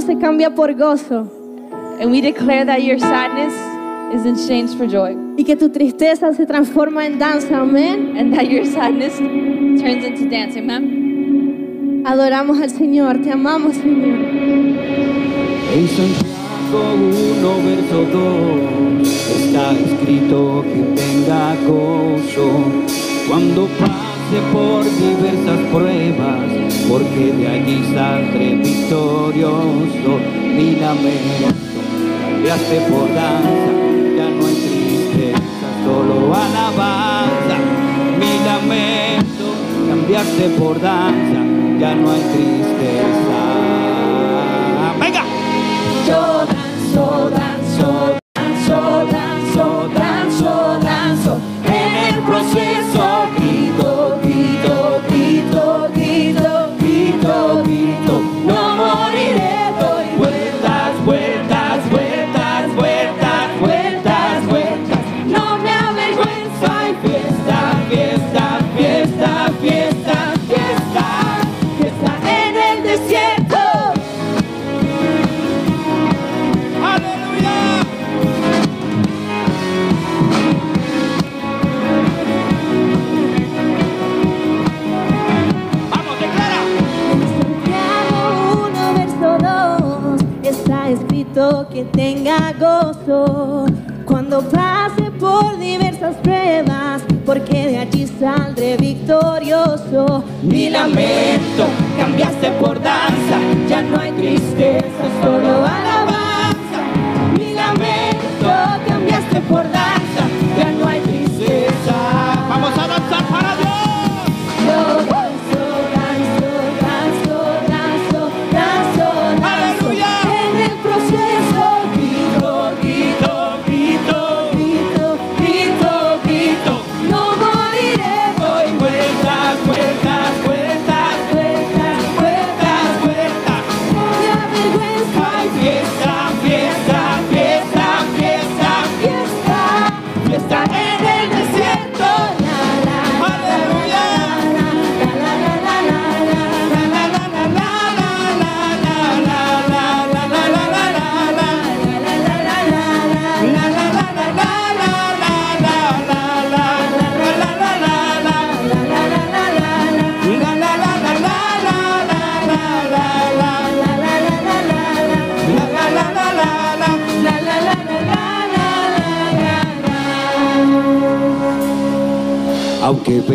Se cambia por gozo And we declare that your sadness is exchanged for joy. y que tu tristeza se transforma en danza. Amén. And that your sadness turns into dance. Amen. Adoramos al Señor, te amamos, Señor. En Santiago 1, verso 2 está escrito que tenga gozo cuando por diversas pruebas, porque de allí saldré victorioso. Mi lamento cambiaste por danza, ya no hay tristeza, solo alabanza. Mi lamento cambiaste por danza, ya no hay tristeza. Venga. Yo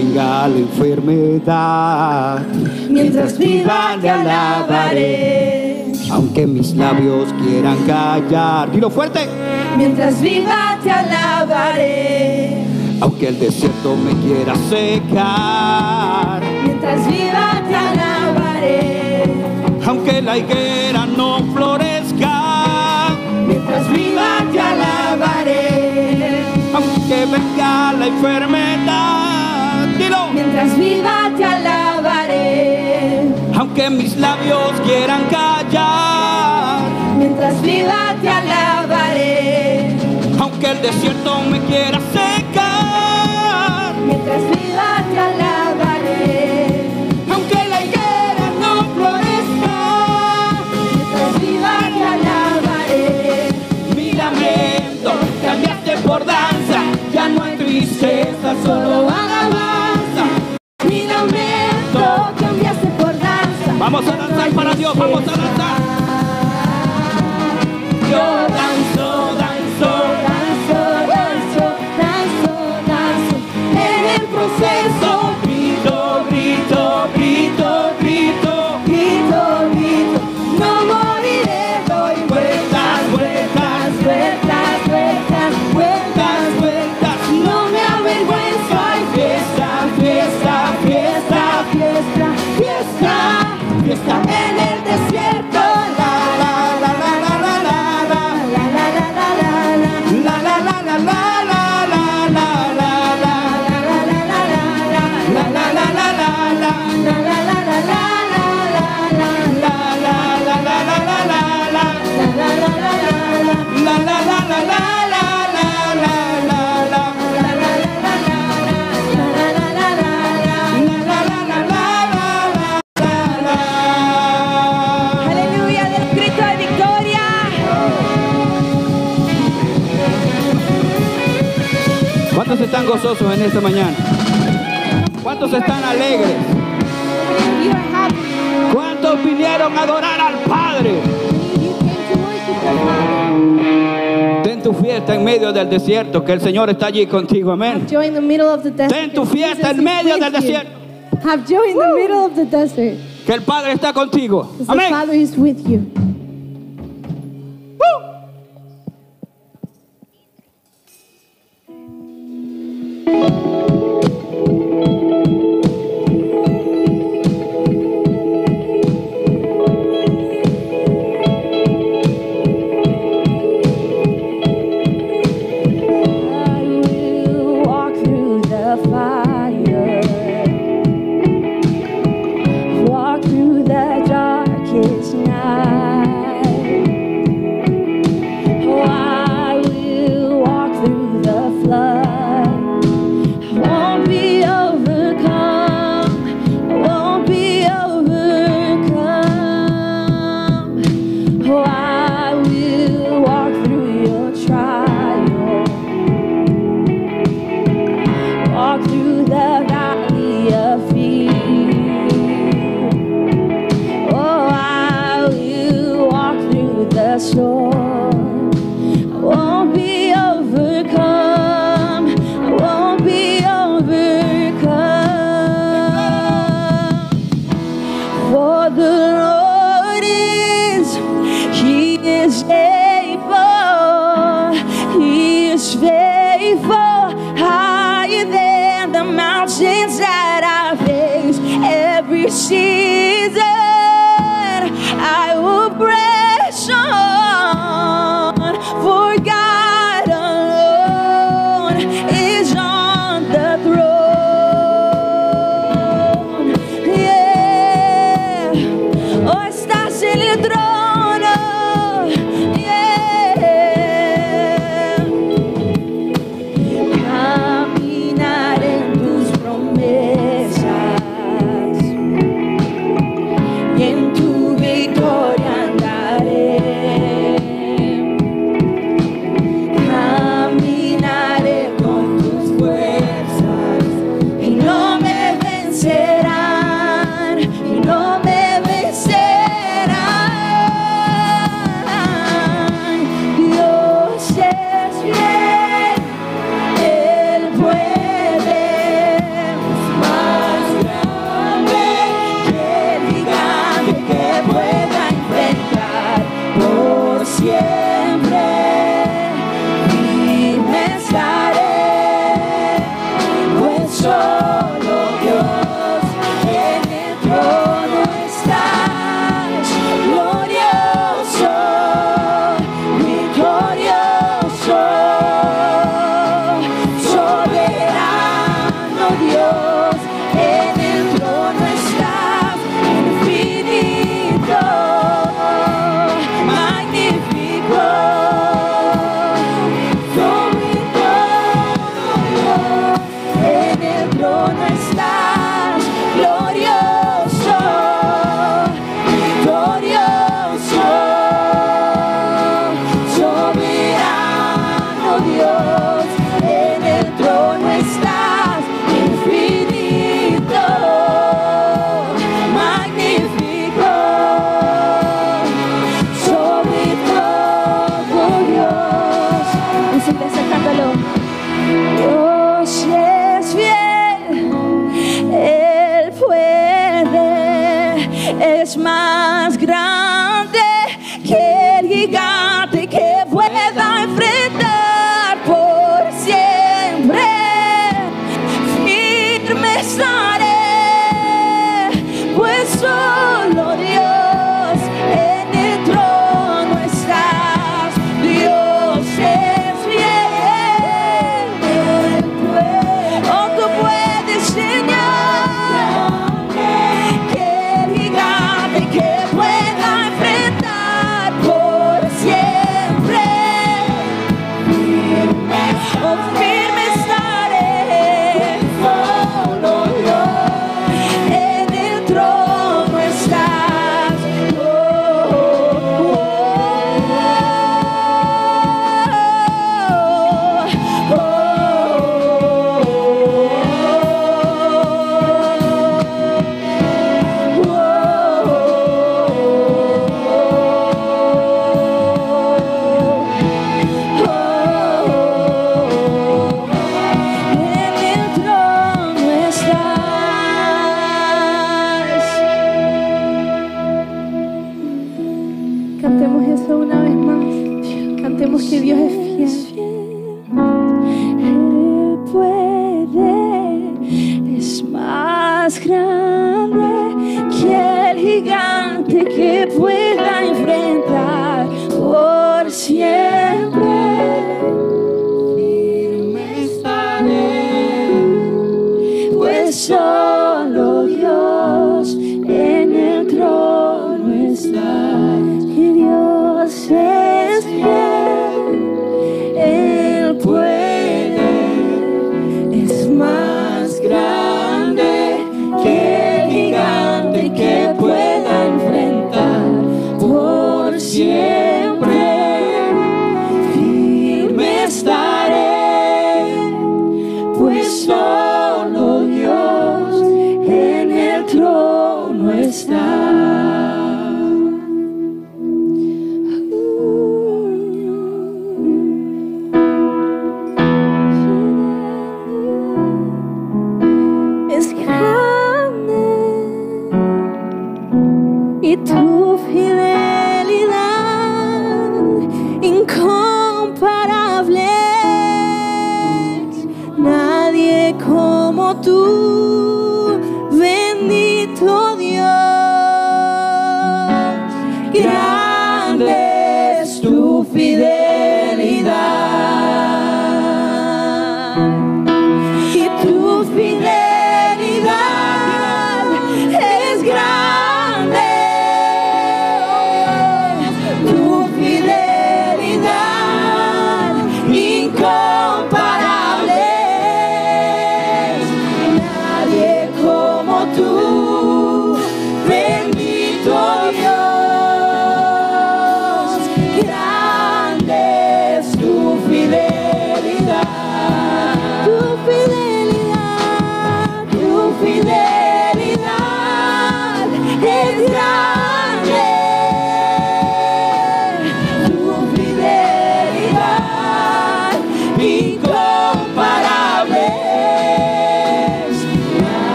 venga la enfermedad, Mientras viva te alabaré. aunque mis labios quieran callar, dilo fuerte. Mientras viva te alabaré. Aunque el desierto me quiera secar, Mientras viva te alabaré. aunque la higuera no florezca, Mientras viva te alabaré. aunque venga la enfermedad, Mientras viva te alabaré. Aunque mis labios quieran callar. Mientras viva te alabaré. Aunque el desierto me quiera secar. Mientras viva te alabaré. Aunque la higuera no florezca. Mientras viva te alabaré. Mi lamento cambiaste por danza. Ya no hay tristeza, solo alabanza. Vamos a danzar para Dios, vamos a danzar. Dios. están gozosos en esta mañana? ¿Cuántos están alegres? ¿Cuántos vinieron a adorar al Padre? Ten tu fiesta en medio del desierto, que el Señor está allí contigo, amén. Ten tu fiesta en medio del desierto. Have joy in the middle of the desert. Que el Padre está contigo. Amén.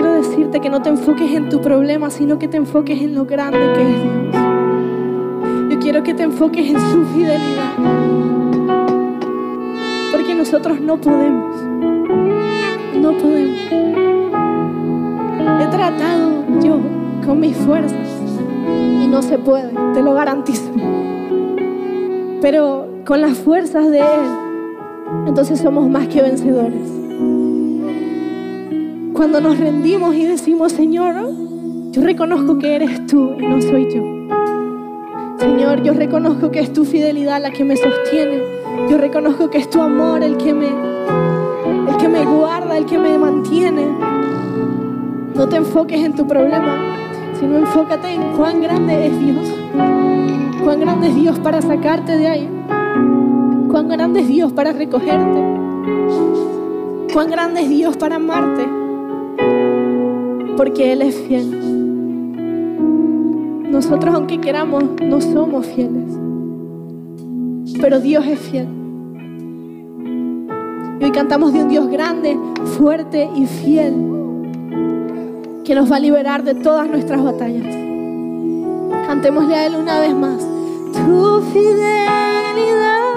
Quiero, decirte que no te enfoques en tu problema, sino que te enfoques en lo grande que es Dios. Yo quiero que te enfoques en su fidelidad. Porque nosotros no podemos. No podemos. He tratado yo con mis fuerzas y no se puede, te lo garantizo. Pero con las fuerzas de Él, entonces somos más que vencedores. Cuando nos rendimos y decimos, Señor, yo reconozco que eres tú y no soy yo. Señor, yo reconozco que es tu fidelidad la que me sostiene. Yo reconozco que es tu amor el que me, el que me guarda, el que me mantiene. No te enfoques en tu problema, sino enfócate en cuán grande es Dios. Cuán grande es Dios para sacarte de ahí. Cuán grande es Dios para recogerte. Cuán grande es Dios para amarte. Porque Él es fiel. Nosotros, aunque queramos, no somos fieles. Pero Dios es fiel. Y hoy cantamos de un Dios grande, fuerte y fiel, que nos va a liberar de todas nuestras batallas. Cantémosle a Él una vez más. Tu fidelidad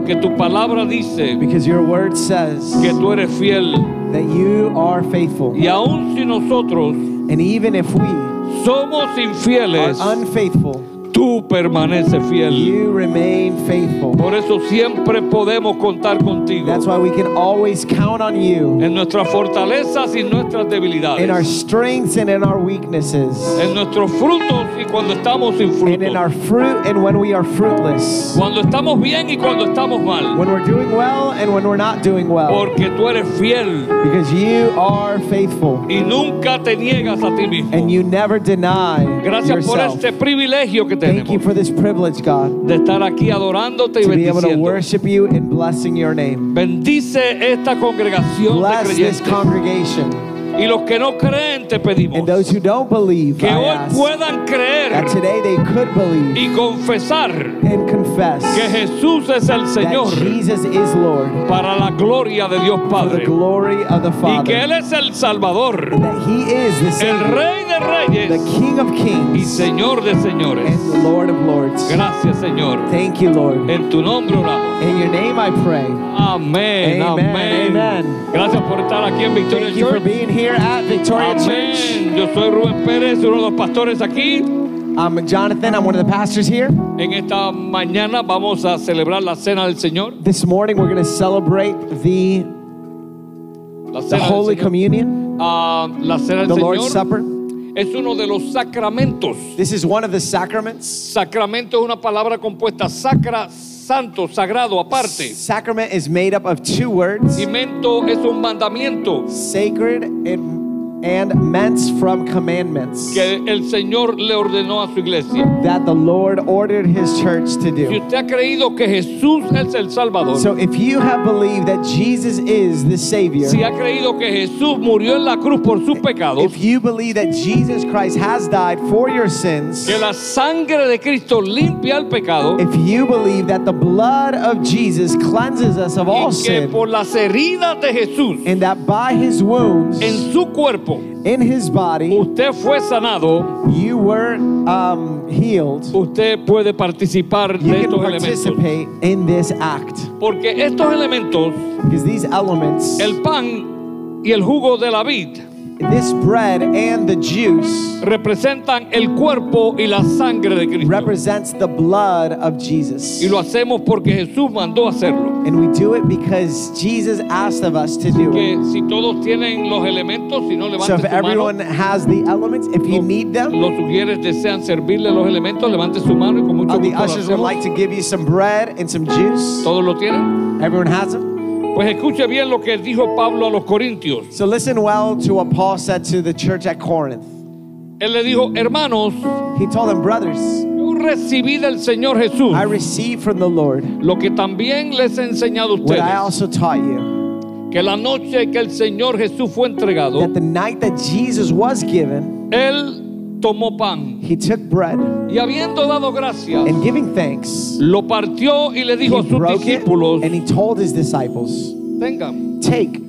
porque tu palabra dice because your word says que tú eres fiel. that you are faithful. Y aun si nosotros And even if we somos are infieles, unfaithful, tú permaneces fiel. you remain faithful. Por eso siempre podemos contar contigo That's why we can always count on you en nuestras fortalezas y nuestras debilidades. in our strengths and in our weaknesses, en nuestros frutos y cuando estamos sin and in our fruit and when we are fruitless, Cuando estamos bien y cuando estamos mal. when we're doing well and when we're not doing well, Porque tú eres fiel because you are faithful y nunca te niegas a ti mismo. and you never deny Gracias por este privilegio que tenemos for this privilege, God, de estar aquí adorándote y to be able to bendiciendo. worship you and blessing your name. Bendice esta congregación de Bless this creyentes. congregation. Y los que no creen te pedimos And those who don't believe, que I hoy ask puedan creer that today they could believe y confesar and confess que Jesús es el Señor that Jesus is Lord para la gloria de Dios for the Padre glory of the y que Él Father. es el Salvador, That He is the el Savior, Rey de the Reyes King of y Kings, Señor de señores. and the Lord of Lords. Gracias Señor. Thank you, Lord. En tu nombre oramos. In your name I pray. Amén, Amen, amén. amen. Gracias por estar aquí en Victoria Thank you for Church. being here at Victoria Church. Amén. Yo soy Rubén Pérez, uno de los pastores aquí. I'm Jonathan. I'm one of the pastors here. En esta mañana vamos a celebrar la cena del Señor. This morning we're going to celebrate the, the Holy. Communion, Ah, la cena the del Lord's Señor Supper. Es uno de los sacramentos. This is one of the sacraments. Sacramento es una palabra compuesta sacra, santo, sagrado, aparte. Sacrament is made up of two words Y mento es un mandamiento sacred and, and ments from commandments que el Señor le ordenó a su iglesia. that the Lord ordered his church to Si do. usted ha creído que Jesús es el Salvador, So if you have believed that Jesus is the Savior, si ha creído que Jesús murió en la cruz por sus pecados, if you believe that Jesus Christ has died for your sins, que la sangre de Cristo limpia el pecado if you believe that the blood of Jesus cleanses us of all y que sin, por las heridas de Jesús and that by his wounds en su cuerpo in his body usted fue sanado, you were um, healed, usted puede participar you de can estos elementos. in this act. Porque estos elementos, Because these elements, el pan y el jugo de la vid, this bread and the juice, representan el cuerpo y la sangre de Cristo. represents the blood of Jesus. Y lo hacemos porque Jesús mandó hacerlo. And we do it because Jesus asked of us to do Que it. si todos tienen los elementos, si no So if su mano. everyone has the elements, if you need them, Los sugieres desean servirle los elementos, levante su mano y con mucho uh, the gusto lo ushers would like to give you some bread and some juice. ¿Todos lo tienen? Everyone has them? Pues escuche bien lo que dijo Pablo a los Corintios. So listen well to what Paul said to the church at Corinth. Él le dijo, hermanos, He told them, brothers, yo recibí del Señor Jesús I received from the Lord lo que también les he enseñado a what I ustedes. also taught you. Que la noche que el Señor Jesús fue entregado, That the night that Jesus was given, Él tomó pan he took bread y habiendo dado gracias, and giving thanks, lo partió y le dijo a sus discípulos, and he told his disciples, tengan, Take,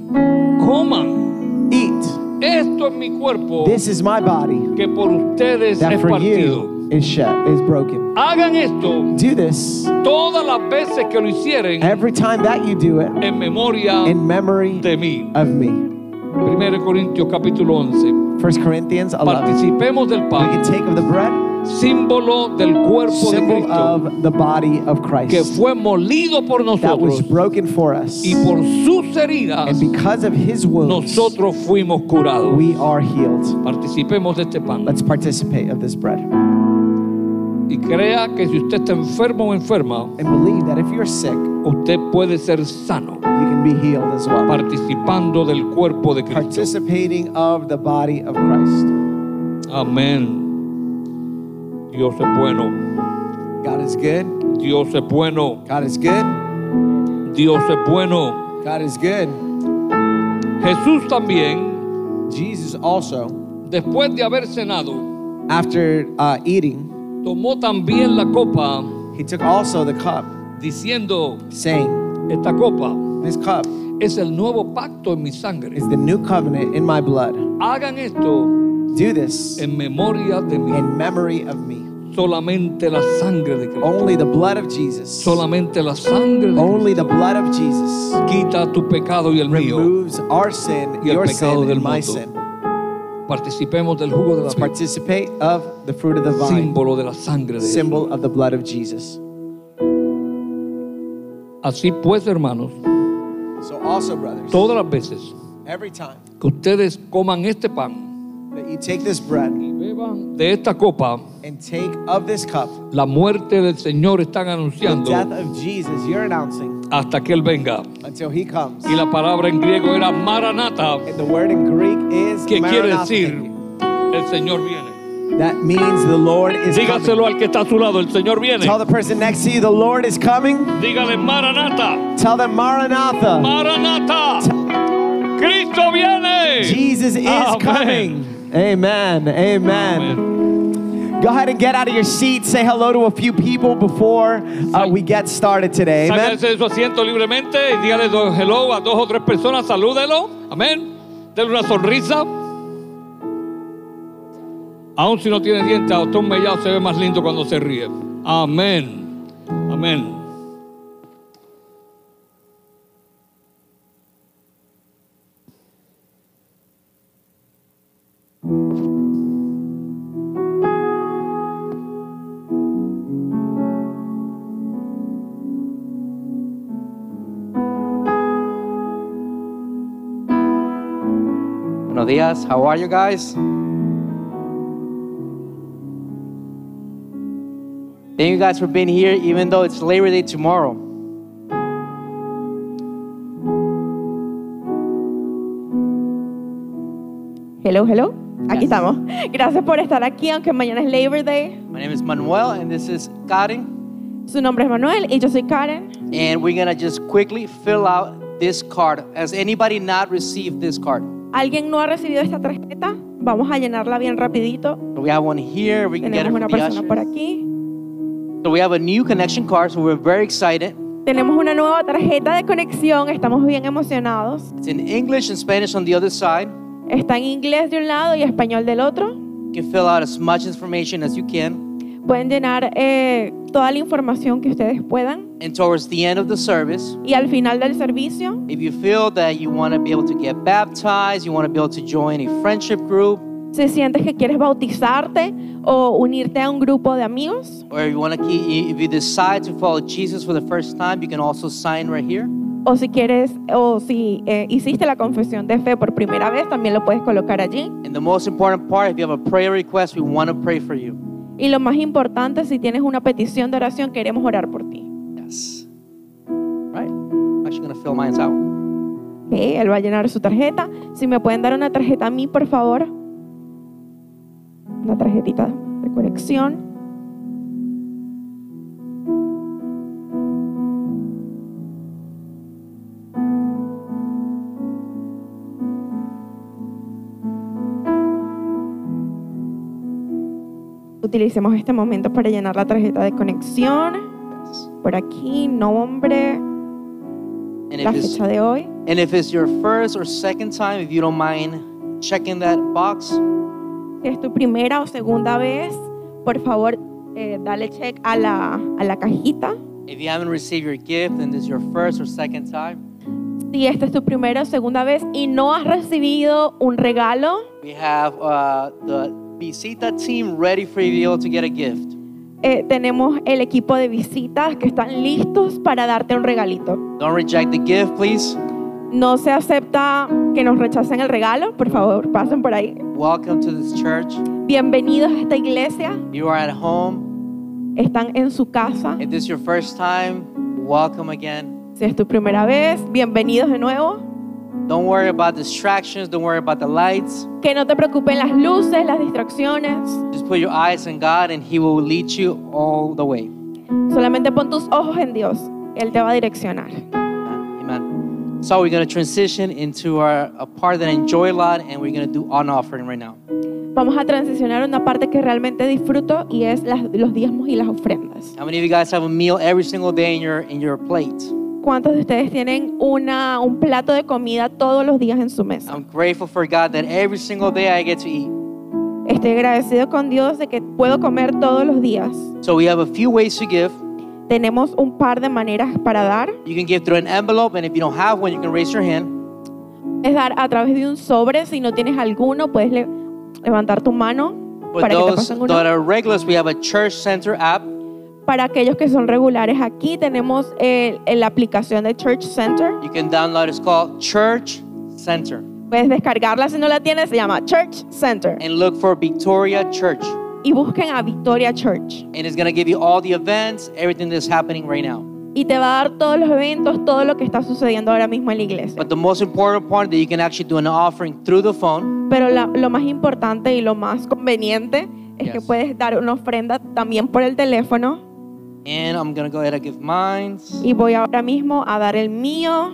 coman, eat. esto es mi cuerpo This is my body que por ustedes that es for partido. you is shed, is broken. Hagan esto Do this todas las veces que lo hicieren every time that you do it en memoria in memory de mí. of me. 1 Corintios capítulo 11. 1 Corinthians 11. Participemos del We can take of the bread, símbolo del cuerpo de symbol Cristo, of the body of que Christ fue molido por that was nosotros broken for us. y por sus heridas And because of his wounds, nosotros fuimos curados. we are healed. Participemos de este pan Let's participate of this bread y crea que si usted está enfermo o enferma, and believe that if you're sick, usted puede ser sano you can be healed as well. participando del cuerpo de Cristo. Participating of the body of Christ. Amén. Dios es bueno. God is good. Dios es bueno. God is good. Dios es bueno. God is good. Jesús también, Jesus also, después de haber cenado, after uh, eating, tomó también la copa he took also the cup, diciendo, saying, esta copa This cup es el nuevo pacto en mi sangre. is the new covenant in my blood. Hagan esto Do this en memoria de mí. in memory of me. Solamente la sangre de Cristo. Only the blood of Jesus. Solamente la sangre de Only the blood of Jesus Cristo quita tu pecado y el mío. removes our sin, Y el your pecado sin, del and my mundo. sin. Participemos del jugo de la participate of the fruit of the vine, Símbolo de la sangre de Jesús. symbol of the blood of Jesus. Así pues, hermanos, So also, brothers, todas las veces every time que ustedes coman este pan that you take this bread y beban de esta copa, and take of this cup, la muerte del Señor están the death of Jesus, you're announcing hasta que Él venga. until he comes. Y la palabra en griego era maranata, And the word in Greek is que quiere Maranatha. decir el Señor viene. That means the Lord is Dígaselo coming. al que está a su lado, el Señor viene. Tell the person next to you, the Lord is coming. Dígale maranata, Tell them Maranatha. maranata. Cristo viene. Jesus is Amen. coming. Amen. Amen. Amén. Go ahead and get out of your seat. Say hello to a few people before uh, we get started today. Amen. De su asiento libremente y dígale hello a dos o tres personas, salúdelo. Amén. Denle una sonrisa. Aún si no tiene dientes, a un mellado se ve más lindo cuando se ríe. Amén. Amén. Buenos días. How are you guys? Thank you guys for being here, even though it's Labor Day tomorrow. Hello, hello. Aquí estamos. Gracias por estar aquí, aunque mañana es Labor Day. My name is Manuel, and this is Karen. Su nombre es Manuel y yo soy Karen. And we're gonna just quickly fill out this card. Has anybody not received this card? ¿Alguien no ha recibido esta tarjeta? Vamos a llenarla bien rapidito. We have one here. We can get it Tenemos from una the persona por ushers. aquí. So we have a new connection card, so we're very excited. Tenemos una nueva tarjeta de conexión. Estamos bien emocionados. It's in English and Spanish on the other side. Está en inglés de un lado y español del otro. You can fill out as much information as you can. Pueden llenar eh, toda la información que ustedes puedan. And towards the end of the service, Y al final del servicio, if you feel that you want to be able to get baptized, you want to be able to join a friendship group, si sientes que quieres bautizarte o unirte a un grupo de amigos, or if you want to keep, if you decide to follow Jesus for the first time, you can also sign right here. o si quieres, o si eh, hiciste la confesión de fe por primera vez, también lo puedes colocar allí. And the most important part, if you have a prayer request, we want to pray for you. Y lo más importante, si tienes una petición de oración, queremos orar por ti. Yes. Right? I'm actually to fill mine out. Ok, él va a llenar su tarjeta. Si me pueden dar una tarjeta a mí, por favor. Una tarjetita de conexión. Utilicemos este momento para llenar la tarjeta de conexión. Por aquí, nombre, And la fecha de hoy. and if it's your first or second time, if you don't mind checking that box, Si es tu primera o segunda vez, por favor, eh, dale check a la, a la cajita. if you haven't received your gift and this is your first or second time, Si esta es tu primera o segunda vez y no has recibido un regalo, we have uh, the Visita team ready for you to get a gift. eh, tenemos el equipo de visitas que están listos para darte un regalito. Don't reject the gift, please. No se acepta que nos rechacen el regalo, por favor, pasen por ahí. Welcome to this church. Bienvenidos a esta iglesia, You are at home. están en su casa. If this is your first time, welcome again. Si es tu primera vez, bienvenidos de nuevo. Don't worry about distractions. Don't worry about the lights. Que no te preocupen las luces, las distracciones. Just put your eyes on God and He will lead you all the way. Solamente pon tus ojos en Dios. Él te va a direccionar. Amen. So we're going to transition into our, a part that I enjoy a lot and we're going to do an offering right now. Vamos a transicionar a una parte que realmente disfruto y es las- los diezmos y las ofrendas. How many of you guys have a meal every single day in your, in your plate? ¿Cuántos de ustedes tienen una, un plato de comida todos los días en su mesa? I'm grateful for God that every single day I get to eat. Estoy agradecido con Dios de que puedo comer todos los días. So we have a few ways to give. Tenemos un par de maneras para dar. You can give through an envelope, and if you don't have one, you can raise your hand. Es dar a través de un sobre. Si no tienes alguno, puedes le- levantar tu mano para que te those pasen uno. that are regulars, we have a Church Center app. Para aquellos que son regulares aquí, tenemos la aplicación de Church Center. You can download. It's called Church Center, Puedes descargarla si no la tienes. Se llama Church Center. and look for Victoria Church, Y busquen a Victoria Church. and it's gonna give you all the events, everything that's happening right now. Y te va a dar todos los eventos, todo lo que está sucediendo ahora mismo en la iglesia. But the most important part that you can actually do an offering through the phone. Pero la- lo más importante y lo más conveniente es que Yes. puedes dar una ofrenda también por el teléfono. And I'm gonna go ahead and give mine. Y voy ahora mismo a dar el mío.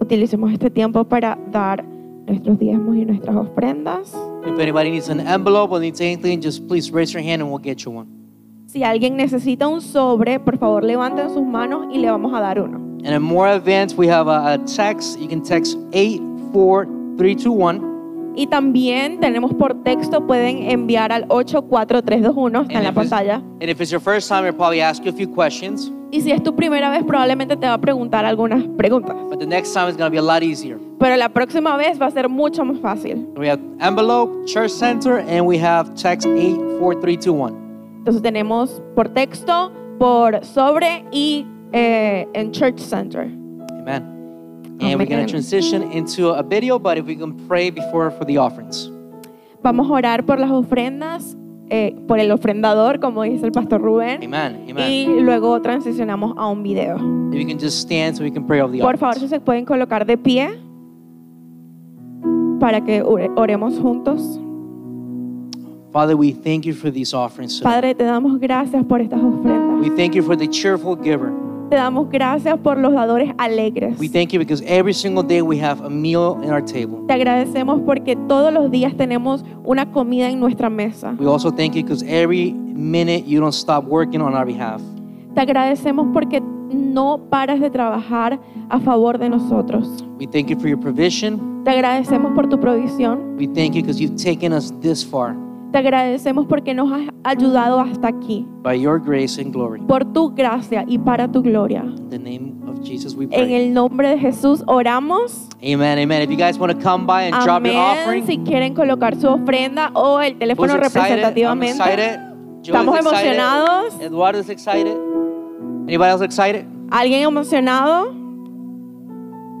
Utilicemos este tiempo para dar nuestros diezmos y nuestras ofrendas. If anybody needs an envelope or needs anything, just please raise your hand and we'll get you one. Si alguien necesita un sobre, por favor levanten sus manos y le vamos a dar uno. And in more events, we have a, a text. You can text 84321. Y también tenemos por texto, pueden enviar al 84321, está en And la if, it's, pantalla. and if it's your first time, it'll probably ask you a few questions. Y si es tu primera vez, probablemente te va a preguntar algunas preguntas. But the next time it's be a lot easier. Pero la próxima vez va a ser mucho más fácil. We have envelope, church center, and we have text 84321. Entonces tenemos por texto, por sobre y eh, en Church Center. Amen. And we're gonna Amen. transition into a video, but if we can pray before for the offerings. Vamos a orar por las ofrendas, eh, por el ofrendador, como dice el pastor Rubén. Amen. Amen. Y luego transicionamos a un video. If can just stand so we can pray over the Por favor, si se pueden colocar de pie para que ore- oremos juntos. Father, we thank you for these offerings. today. Padre, te damos gracias por estas ofrendas. We thank you for the cheerful giver. Te damos gracias por los dadores alegres. We thank you because every single day we have a meal in our table. Te agradecemos porque todos los días tenemos una comida en nuestra mesa. We also thank you because every minute you don't stop working on our behalf. Te agradecemos porque no paras de trabajar a favor de nosotros. We thank you for your provision. Te agradecemos por tu provisión. We thank you because you've taken us this far Te agradecemos porque nos has ayudado hasta aquí. by your grace and glory. Por tu gracia y para tu gloria. In the name of Jesus we En pray. el nombre de Jesús oramos. Amen, amen. If you guys want to come by and drop your Amén. offering, Si quieren colocar su ofrenda o el teléfono representativamente. Estamos emocionados. Excited. Anybody else excited? ¿Alguien emocionado?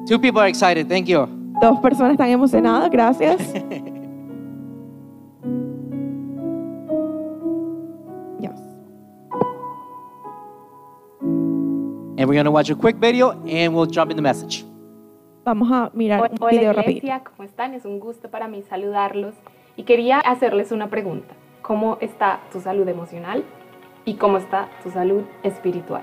Two people are excited. Thank you. Dos personas están emocionadas, gracias. And we're going to watch a quick video and we'll jump in the message. Vamos a mirar un Hola video rápido. iglesia, ¿cómo están? Es un gusto para mí saludarlos y quería hacerles una pregunta. ¿Cómo está tu salud emocional y cómo está tu salud espiritual?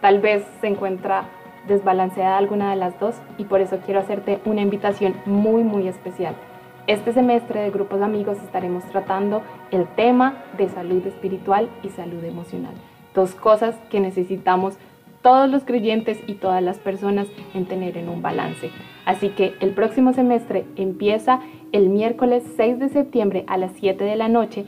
Tal vez se encuentra desbalanceada alguna de las dos y por eso quiero hacerte una invitación muy muy especial. Este semestre de grupos de amigos estaremos tratando el tema de salud espiritual y salud emocional. Dos cosas que necesitamos todos los creyentes y todas las personas en tener en un balance. Así que el próximo semestre empieza el miércoles 6 de septiembre a las 7 de la noche.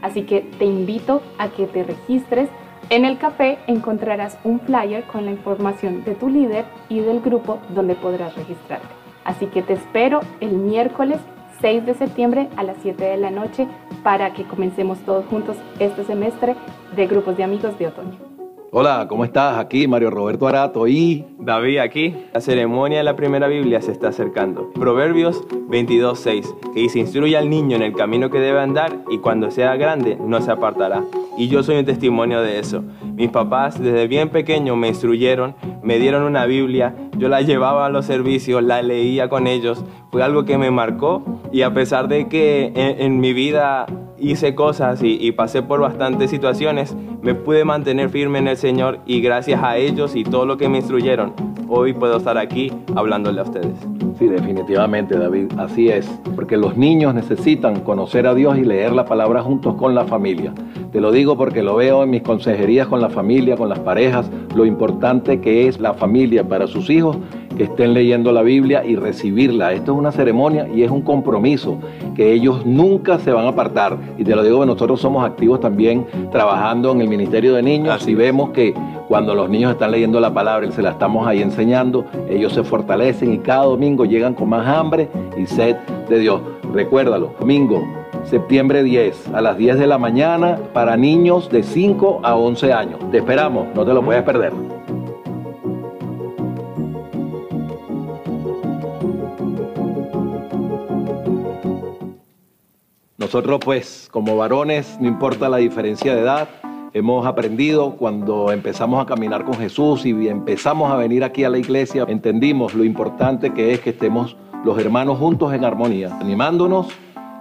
Así que te invito a que te registres. En el café encontrarás un flyer con la información de tu líder y del grupo donde podrás registrarte. Así que te espero el miércoles 6 de septiembre a las 7 de la noche para que comencemos todos juntos este semestre de grupos de amigos de otoño. Hola, ¿cómo estás? Aquí Mario Roberto Arato y David aquí. La ceremonia de la primera Biblia se está acercando. Proverbios 22.6, que dice, instruye al niño en el camino que debe andar y cuando sea grande no se apartará. Y yo soy un testimonio de eso. Mis papás desde bien pequeño me instruyeron, me dieron una Biblia, yo la llevaba a los servicios, la leía con ellos. Fue algo que me marcó y a pesar de que en, en mi vida hice cosas y, pasé por bastantes situaciones, me pude mantener firme en el Señor y gracias a ellos y todo lo que me instruyeron, hoy puedo estar aquí hablándole a ustedes. Sí, definitivamente, David, así es, porque los niños necesitan conocer a Dios y leer la palabra juntos con la familia. Te lo digo porque lo veo en mis consejerías con la familia, con las parejas, lo importante que es la familia para sus hijos que estén leyendo la Biblia y recibirla. Esto es una ceremonia y es un compromiso que ellos nunca se van a apartar. Y te lo digo, nosotros somos activos también trabajando en el Ministerio de Niños Así y vemos que cuando los niños están leyendo la palabra y se la estamos ahí enseñando, ellos se fortalecen y cada domingo llegan con más hambre y sed de Dios. Recuérdalo, domingo, septiembre 10, a las 10 de la mañana, para niños de 5 a 11 años. Te esperamos, no te lo puedes perder. Nosotros pues como varones, no importa la diferencia de edad, hemos aprendido cuando empezamos a caminar con Jesús y empezamos a venir aquí a la iglesia, entendimos lo importante que es que estemos los hermanos juntos en armonía, animándonos,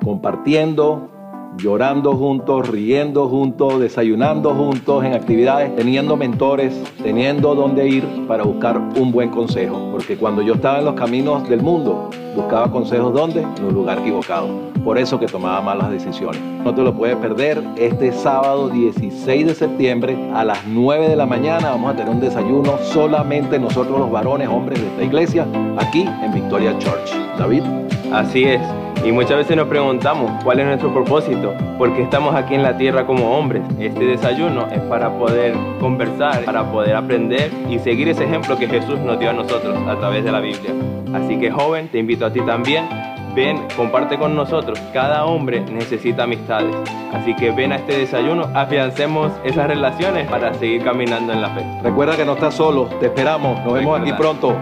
compartiendo, llorando juntos, riendo juntos, desayunando juntos en actividades, teniendo mentores, teniendo dónde ir para buscar un buen consejo. Porque cuando yo estaba en los caminos del mundo, buscaba consejos dónde? En un lugar equivocado. Por eso que tomaba malas decisiones. No te lo puedes perder. Este sábado 16 de septiembre a las 9 de la mañana vamos a tener un desayuno solamente nosotros los varones, hombres de esta iglesia, aquí en Victoria Church. David. Así es. Y muchas veces nos preguntamos cuál es nuestro propósito, por qué estamos aquí en la tierra como hombres. Este desayuno es para poder conversar, para poder aprender y seguir ese ejemplo que Jesús nos dio a nosotros a través de la Biblia. Así que joven, te invito a ti también. Ven, comparte con nosotros. Cada hombre necesita amistades. Así que ven a este desayuno, afiancemos esas relaciones para seguir caminando en la fe. Recuerda que no estás solo, te esperamos. Nos vemos aquí pronto.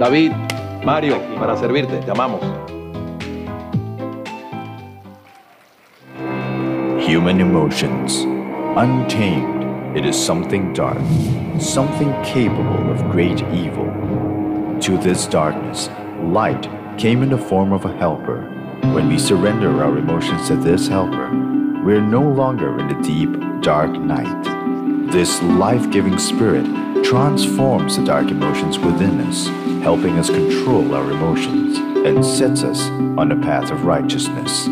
David, Mario, para servirte, te amamos. Human emotions. Untamed, it is something dark, something capable of great evil. To this darkness, light came in the form of a helper. When we surrender our emotions to this helper, we are no longer in the deep, dark night. This life giving spirit transforms the dark emotions within us, helping us control our emotions and sets us on the path of righteousness.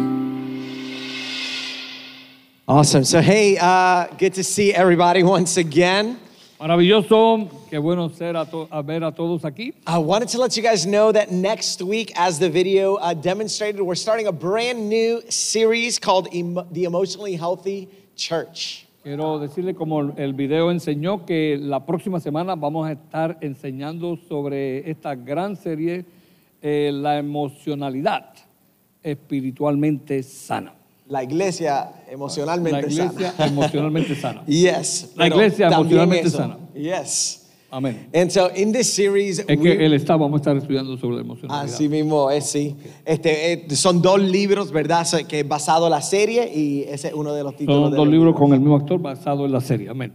Awesome. So, hey, uh, good to see everybody once again. Maravilloso, qué bueno ser a, ver a todos aquí. I wanted to let you guys know that next week, as the video uh, demonstrated, we're starting a brand new series called Emo- The Emotionally Healthy Church. Quiero decirle como el video enseñó que la próxima semana vamos a estar enseñando sobre esta gran serie, eh, la emocionalidad espiritualmente sana. La iglesia emocionalmente La iglesia sana. emocionalmente sana. yes. La iglesia emocionalmente eso. sana. Yes. Amén. And so in this series, Es que él está, vamos a estar estudiando sobre la emocionalidad. Así mismo es, sí. Este, eh, son dos libros, ¿verdad? Que es basado en la serie y ese es uno de los títulos. Son dos libros con el mismo actor basado en la serie. Amén.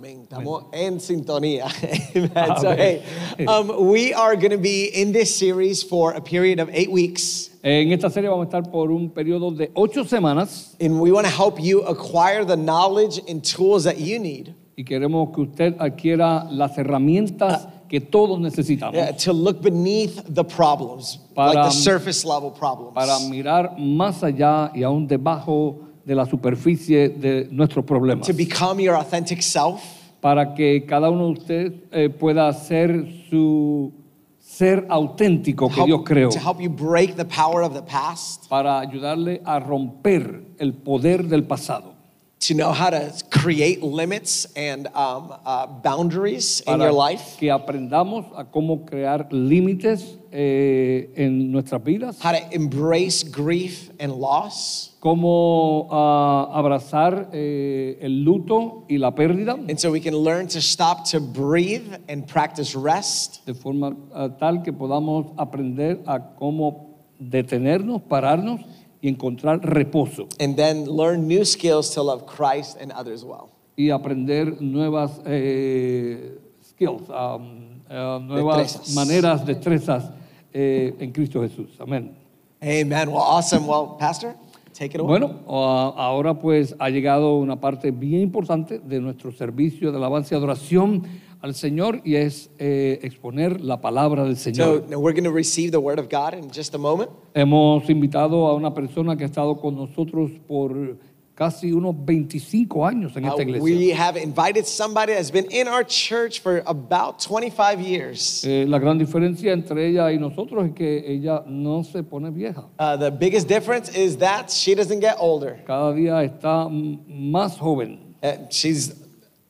Amén. Estamos en sintonía. So, hey, um, we are going to be in this series for a period of eight weeks. En esta serie vamos a estar por un periodo de ocho semanas And we want to help you acquire the knowledge and tools that you need y queremos que usted adquiera las herramientas que todos necesitamos Yeah, to look beneath the problems, Para- like the surface level problems. para mirar más allá y aún debajo de la superficie de nuestros problemas. to become your authentic self, Para que cada uno de ustedes eh, pueda ser su ser auténtico que help- Dios creó. to help you break the power of the past, Para ayudarle a romper el poder del pasado. To know how to create limits and um, uh, boundaries in your life, que aprendamos a cómo crear límites eh, en nuestras vidas, how to embrace grief and loss. cómo ah, abrazar eh, el luto y la pérdida, And so we can learn to stop to breathe and practice rest. de forma ah, tal que podamos aprender a cómo detenernos, pararnos y encontrar reposo And then learn new skills to love Christ and others well. y aprender nuevas eh, skills, um, eh, nuevas Destrezas. maneras, destrezas eh, en Cristo Jesús. Amén. Amen. Well, awesome. Well, Pastor, take it away. Bueno, ah, ahora pues ha llegado una parte bien importante de nuestro servicio de alabanza y adoración al Señor y es eh, exponer la palabra del Señor. we're going to receive the word of God in just a moment. Hemos invitado a una persona que ha estado con nosotros por casi unos 25 años en esta iglesia. we have invited somebody that's been in our church for about 25 years. Eh, la gran diferencia entre ella y nosotros es que ella no se pone vieja. Uh, the biggest difference is that she doesn't get older. Cada día está más joven, Uh, she's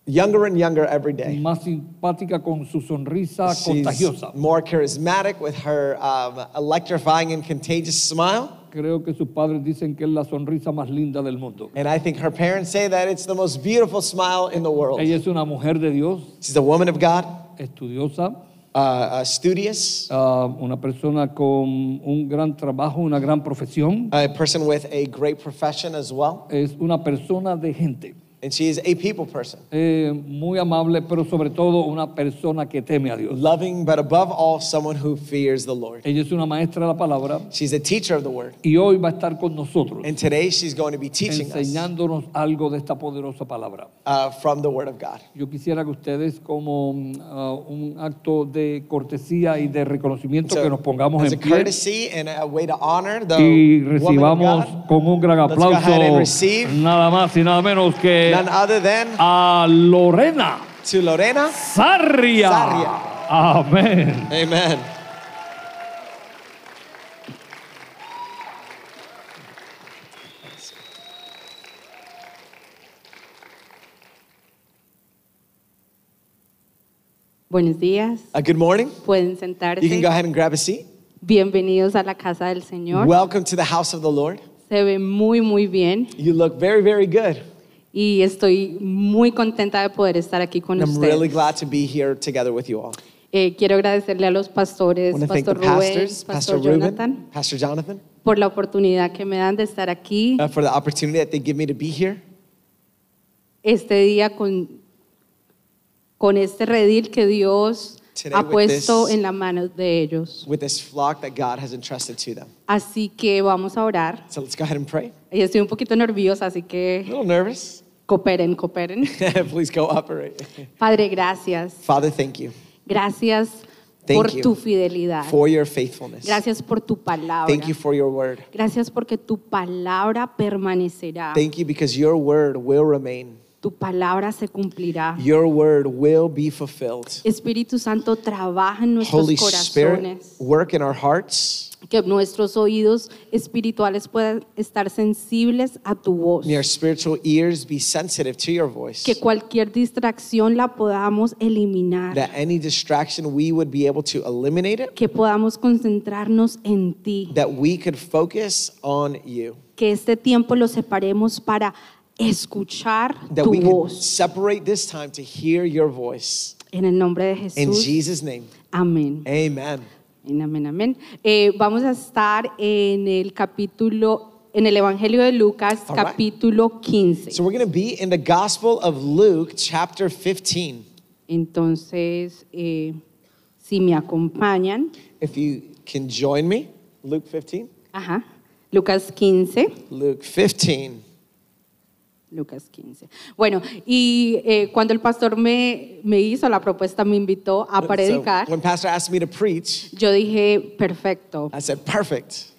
younger and younger every day. más simpática con su sonrisa She's contagiosa. more charismatic with her um, electrifying and contagious smile. Creo que sus padres dicen que es la sonrisa más linda del mundo. And I think her parents say that it's the most beautiful smile in the world. Ella es una mujer de Dios, She's a woman of God, estudiosa, uh, uh, studious, ah, una persona con un gran trabajo, una gran profesión. a person with a great profession as well. Es una persona de gente, And she is a people person, eh, muy amable, pero sobre todo una persona que teme a Dios. loving, but above all, someone who fears the Lord. Ella es una maestra de la palabra She's a teacher of the word. y hoy va a estar con nosotros And today she's going to be teaching us enseñándonos algo de esta poderosa palabra. uh, from the word of God. Yo quisiera que ustedes, como ah, un acto de cortesía y de reconocimiento, So, que nos pongamos en pie courtesy and a way to honor the y recibamos God, con un gran aplauso nada más y nada menos que none other than a Lorena to Lorena. Sarria. Sarria. Amén. Amen. Buenos días. Uh, good morning. Pueden You can go ahead and grab a seat. Bienvenidos a la casa del Señor. Welcome to the house of the Lord. Se ve muy, muy bien You look very, very good. Y estoy muy contenta de poder estar aquí con I'm ustedes. really glad to be here together with you all. Eh, quiero agradecerle a los pastores, the Pastor Rubén, pastors, Pastor Pastor Jonathan, Ruben, Pastor Jonathan, por la oportunidad que me dan de estar aquí uh, for the opportunity that they give me to be here este día con, con este redil que Dios ha with puesto this- en la mano de ellos. with this flock that God has entrusted to them. Así que vamos a orar. So let's go ahead and pray. Y estoy un poquito nerviosa, así A que little nervous. cooperen, cooperen. Please cooperate. Padre, gracias. Father, thank you Gracias por tu fidelidad. for your faithfulness. Gracias por tu palabra. Thank you for your word. Gracias porque tu palabra permanecerá. Thank you because your word will remain. Tu palabra se cumplirá. Your word will be fulfilled. Espíritu Santo trabaja en nuestros Holy Spirit, corazones. work in our hearts. Que nuestros oídos espirituales puedan estar sensibles a tu voz. May our spiritual ears be sensitive to your voice. Que cualquier distracción la podamos eliminar. That any distraction we would be able to eliminate it. Que podamos concentrarnos en ti. That we could focus on you. Que este tiempo lo separemos para escuchar That tu we could voz. separate this time to hear your voice. En el nombre de In Jesús. Jesus' name. Amén. Amen. Amén, amén, amén. Eh, vamos a estar en el capítulo, en el Evangelio de Lucas, All right. capítulo 15. So we're going to be in the Gospel of Luke, chapter 15. Entonces, eh, si me acompañan, If you can join me, Luke 15. ajá, Lucas 15, Luke 15. Lucas 15. Bueno, y eh, cuando el pastor me, me hizo la propuesta, me invitó a predicar, So when Pastor asked me to preach, yo dije, perfecto. I said, perfect.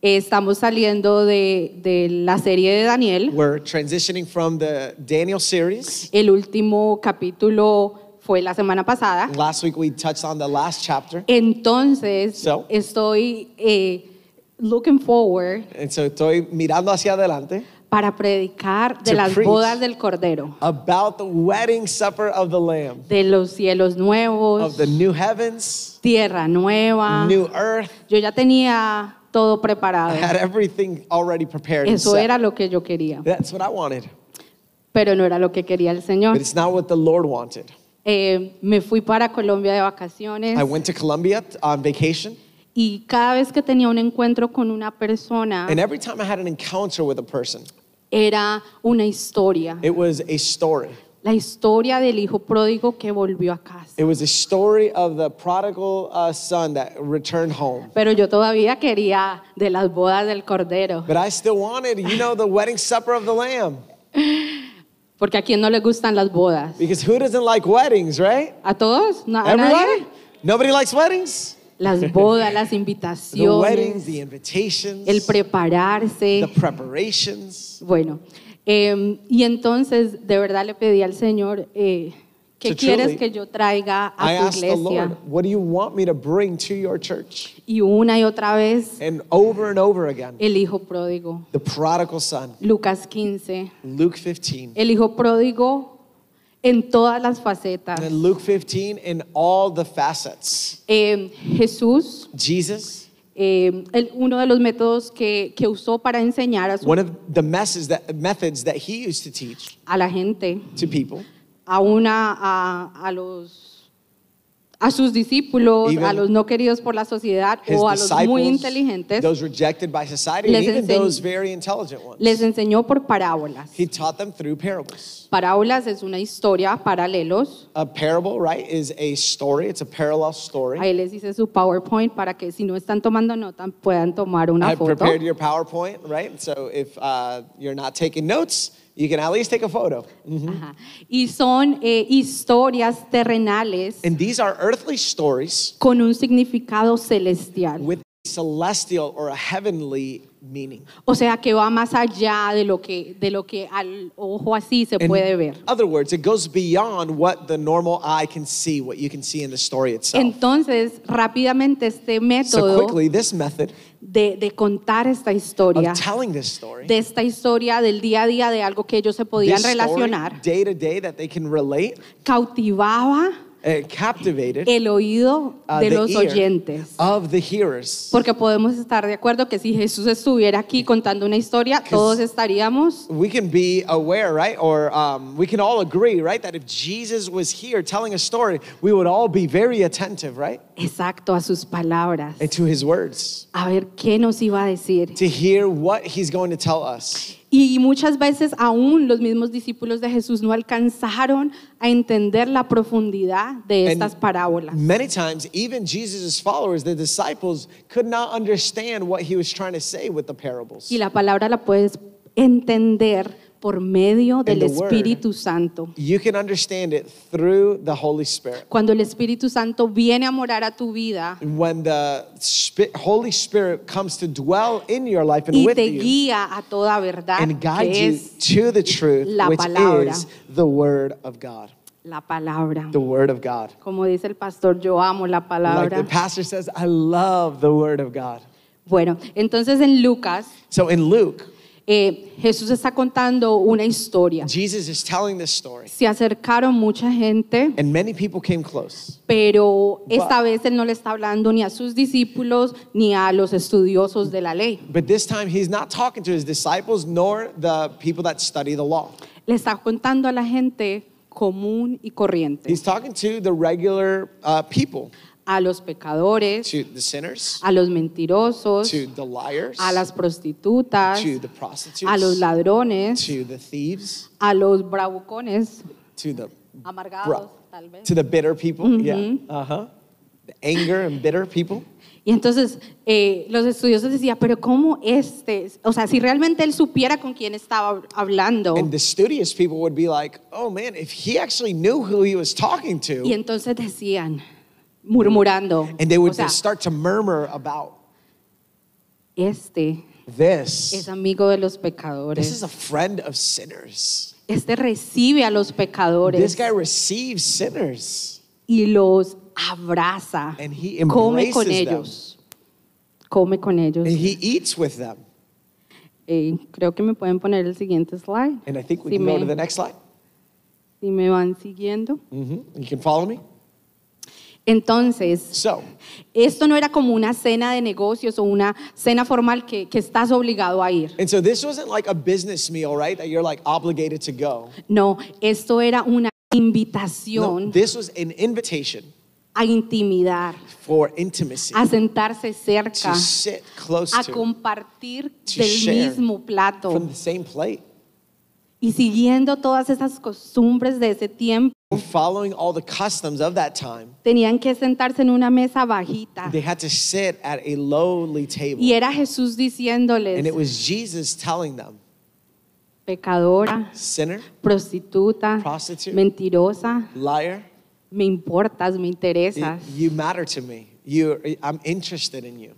Estamos saliendo de, de la serie de Daniel. We're transitioning from the Daniel series. El último capítulo fue la semana pasada. Last week we touched on the last chapter. Entonces, So? estoy eh, looking forward And so estoy mirando hacia adelante para predicar de las bodas del Cordero, about the wedding supper of the Lamb, de los cielos nuevos, of the new heavens, tierra nueva. new earth. Yo ya tenía todo preparado. I had everything already prepared. Eso era lo que yo quería, That's what I wanted. pero no era lo que quería el Señor. But it's not what the Lord wanted. Eh, me fui para Colombia de vacaciones I went to Colombia on vacation, y cada vez que tenía un encuentro con una persona and every time I had an encounter with a person, era una historia. it was a story. La historia del hijo pródigo que volvió a casa. It was a story of the prodigal uh, son that returned home. Pero yo todavía quería de las bodas del Cordero. But I still wanted, you know, the wedding supper of the Lamb. Porque a quién no le gustan las bodas. Because who doesn't like weddings, right? ¿A todos? ¿No- ¿A Everybody? nadie? Nobody likes weddings? Las bodas, las The invitaciones, weddings, the invitations, el prepararse. the preparations. Bueno, eh, y entonces de verdad le pedí al Señor, eh, ¿qué quieres truly- que yo traiga I a tu asked the iglesia? Lord, what do you want me to bring to your church? Y una y otra vez, And over and over again, el hijo pródigo. the prodigal son, Lucas 15, Luke 15. el hijo pródigo en todas las facetas. And then Luke 15 in all the facets. Eh, Jesús, Jesus, eh, el- uno de los métodos que, que usó para enseñar a, su- one of the messes that, methods that he used to teach a la gente, to people, a, una, a, a los a sus discípulos, Even a los no queridos por la sociedad o a los muy inteligentes, those rejected by society, Les even enseñ- those very intelligent ones. les enseñó por parábolas. He taught them through parables. Parábolas es una historia, paralelos. A parable, right, is a story. It's a parallel story. Ahí les hice su PowerPoint para que si no están tomando nota puedan tomar una I foto. prepared your PowerPoint, right? So if uh, you're not taking notes, you can at least take a photo. Ajá. Y son eh, historias terrenales And these are earthly stories con un significado celestial. with a celestial or a heavenly meaning. O sea, que va más allá de lo que, de lo que al ojo así se In puede ver. other words, it goes beyond what the normal eye can see, what you can see in the story itself. Entonces, rápidamente este so quickly, this method de, de contar esta historia, story, de esta historia del día a día, de algo que ellos se podían story, relacionar, day to day that they can relate, cautivaba captivated el oído uh, de the los oyentes. of the hearers. Porque podemos estar de acuerdo que si Jesús estuviera aquí contando una historia, todos estaríamos we can be aware, right? Or um, we can all agree, right? That if Jesus was here telling a story, we would all be very attentive, right? exacto a sus palabras, And to his words, a ver qué nos iba a decir. to hear what he's going to tell us. Y muchas veces aún los mismos discípulos de Jesús no alcanzaron a entender la profundidad de estas parábolas. Many times, even Jesus' followers, the disciples, could not understand what he was trying to say with the parables. Y la palabra la puedes entender por medio del. Espíritu Santo. You can understand it through the Holy Spirit. Cuando el Espíritu Santo viene a morar a tu vida When the Holy Spirit comes to dwell in your life and y with te you guía a toda verdad, and guide que you es to the truth, la which palabra. is the Word of God. la palabra. The Word of God. Como dice el pastor, yo amo la Like palabra. the pastor says, I love the Word of God. Bueno, entonces en Lucas, So in Luke, eh, Jesús está contando una historia. Jesus is telling this story, Se acercaron mucha gente, and many people came close. pero esta But- vez él no le está hablando ni a sus discípulos ni a los estudiosos de la ley. But this time, he's not talking to his disciples nor the people that study the law. Le está contando a la gente común y corriente, He's talking to the regular uh, people, a los pecadores, to the sinners, a los mentirosos, to the liars, a las prostitutas, to the prostitutes, a los ladrones, to the thieves, a los bravucones, to the amargados, tal vez. to the bitter people. Yeah. Uh huh. the anger and bitter people. Y entonces eh, los estudiosos decían, pero ¿cómo este? O sea, si realmente él supiera con quién estaba hablando. And the studious people would be like, oh man, if he actually knew who he was talking to. Y entonces decían, murmurando. And they would o sea, start to murmur about este this. es amigo de los This pecadores. is a friend of sinners. Este recibe a los This pecadores guy receives sinners y los abraza. and he Come con embraces them. ellos. Come con ellos. And he eats with them. Eh, creo que me pueden poner el siguiente slide. And I think we Si can go me- to the next slide. Si me van siguiendo. Mhm. You can follow me? Entonces, So, esto no era como una cena de negocios o una cena formal que, que estás obligado a ir. and so this wasn't like a business meal, right? That you're like obligated to go. No, esto era una No, invitación this was an invitation a intimidar, for intimacy, a sentarse cerca, to sit close a to, compartir to del share mismo plato from the same plate. y siguiendo todas esas costumbres de ese tiempo. Following all the customs of that time, Tenían que sentarse en una mesa bajita they had to sit at a lowly table. y era Jesús And it was Jesus telling them, pecadora, sinner, prostituta, Prostitute. mentirosa, liar, me importas, me interesas. you matter to me. You, I'm interested in you.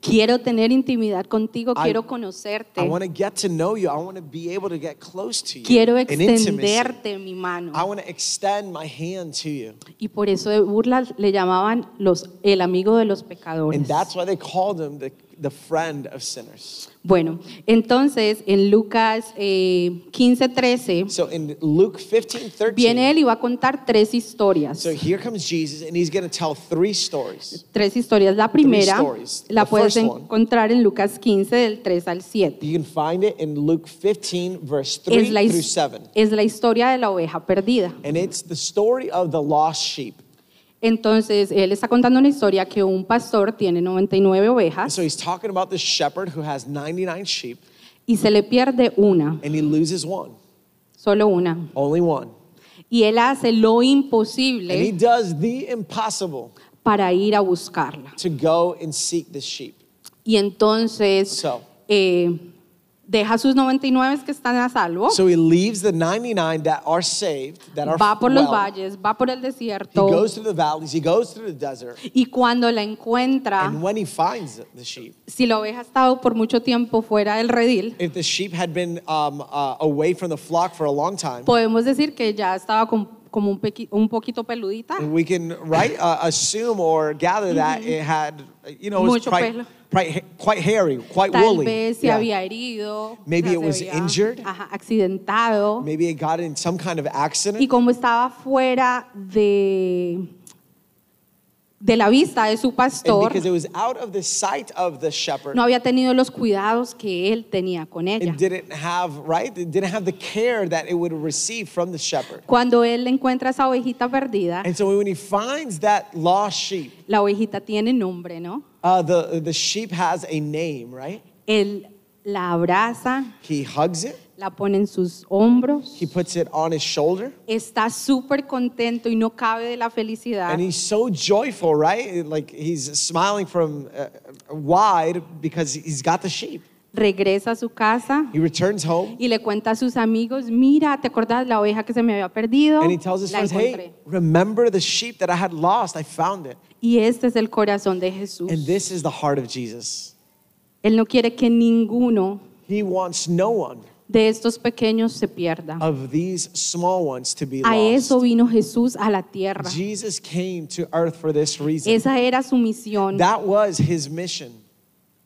Quiero tener intimidad contigo, I- quiero conocerte, I want to get to know you. I want to be able to get close to you. quiero extenderte mi mano. I want to extend my hand to you. Y por eso de burla le llamaban los, el amigo de los pecadores. And that's why they called him the, the friend of sinners. Bueno, entonces en Lucas eh, 15, 13, So in Luke 15, 13, viene él y va a contar tres historias. so here comes Jesus and he's going to tell three stories. Tres historias. La primera la The puedes encontrar en Lucas 15 del 3 al 7. You can find it in Luke 15, verse 3 Es la, through his- 7. es la historia de la oveja perdida. And it's the story of the lost sheep. Entonces, él está contando una historia que un pastor tiene 99 And ovejas so he's talking about this shepherd who has 99 sheep y se le pierde una, and he loses one, solo una. only one. Y él hace lo And he imposible does the impossible para ir a buscarla. to go and seek this sheep. Y entonces So, eh, deja sus 99 que están a salvo, so he leaves the 99 that are saved, that are va por los well. valles, va por el He desierto goes through the valleys, he goes through the desert, y cuando la encuentra, and when he finds the sheep, si la oveja ha estado por mucho tiempo fuera del redil, if the sheep had been um, uh, away from the flock for a long time, podemos decir que ya estaba com- como un, pequi- un poquito peludita. we can right uh, assume or gather that it had, you know, it was Mucho quite, pelo. quite, quite hairy, quite Tal woolly. vez se Yeah. había herido, Maybe o sea, it was había, injured. ajá, accidentado. Maybe it got in some kind of accident. Y como estaba fuera de, de la vista de su pastor, because it was out of the sight of the shepherd, no había tenido los cuidados que él tenía con ella. it didn't have, right? It didn't have the care that it would receive from the shepherd. Cuando él encuentra esa ovejita perdida, And so when he finds that lost sheep, la ovejita tiene nombre, ¿no? uh, the, the sheep has a name, right? Él la abraza, He hugs it, la pone en sus hombros, he puts it on his shoulder, está súper contento y no cabe de la felicidad. and he's so joyful, right? Like he's smiling from uh, wide because he's got the sheep. Regresa a su casa He returns home y le cuenta a sus amigos, mira, ¿te acuerdas la oveja que se me había perdido? and he tells his La friends, encontré. hey, remember the sheep that I had lost? I found it. Y este es el corazón de Jesús. And this is the heart of Jesus. Él no quiere que ninguno He wants no one de estos pequeños se pierda. of these small ones to be A eso vino Jesús a la tierra. Jesus came to earth for this reason. Esa era su misión. That was his mission.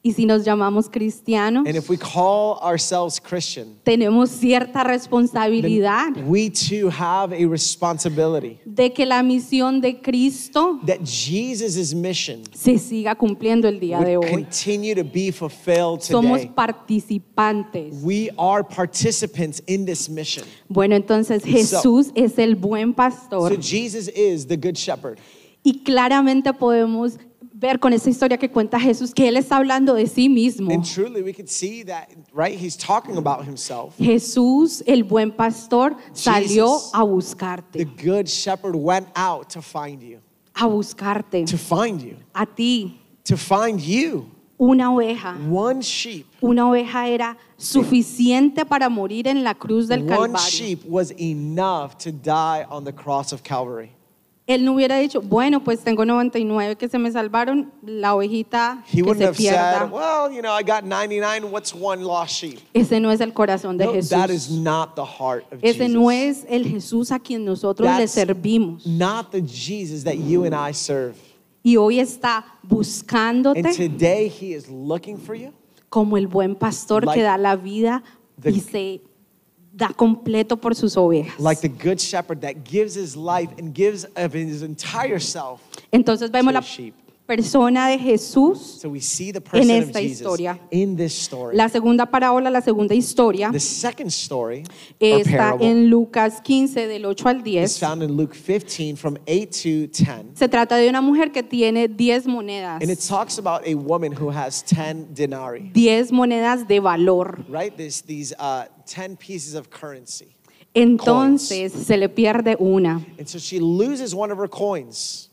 Y si nos llamamos cristianos, And if we call ourselves Christian, tenemos cierta responsabilidad we too have a responsibility de que la misión de Cristo that Jesus' mission se siga cumpliendo el día de hoy. continue to be fulfilled Somos today. participantes. We are participants in this mission. Bueno, entonces Jesús es el buen So pastor Jesus is the good shepherd. y claramente podemos ver con esa historia que cuenta Jesús que Él está hablando de sí mismo. And truly we could see that, right? He's talking about himself. Jesús, el buen pastor, salió Jesus, a The buscarte, good shepherd went out to find you, a buscarte, to find you, a ti, to find you. una oveja. One sheep. Una oveja era suficiente para morir en la cruz del One Calvario. sheep was enough to die on the cross of Calvary. Él no hubiera dicho, bueno, pues tengo 99 que se me salvaron, la ovejita He que se pierda. said, Well, you know, I got 99. What's one lost sheep? Ese no es el corazón de No, Jesús. that is not the heart of Ese Jesus. no es el Jesús a quien nosotros le That's servimos. not the Jesus that you and I serve. Y hoy está And buscándote today he is looking for you. como el buen pastor Like que da la vida y se da completo por sus ovejas. Like the good shepherd that gives his life and gives of his entire self. Entonces vemos to la sheep. Persona de Jesús So we see the person of esta historia. in this story. La segunda parábola, la segunda historia, the second story, or está en Lucas 15 del 8 al is 10. found in Luke 15 from 8 to 10. Se trata de una mujer que tiene 10 monedas, And it talks about a woman who has 10 denarii, 10 monedas de valor. right? This, these uh, 10 pieces of currency. Entonces se le pierde una. And so she loses one of her coins.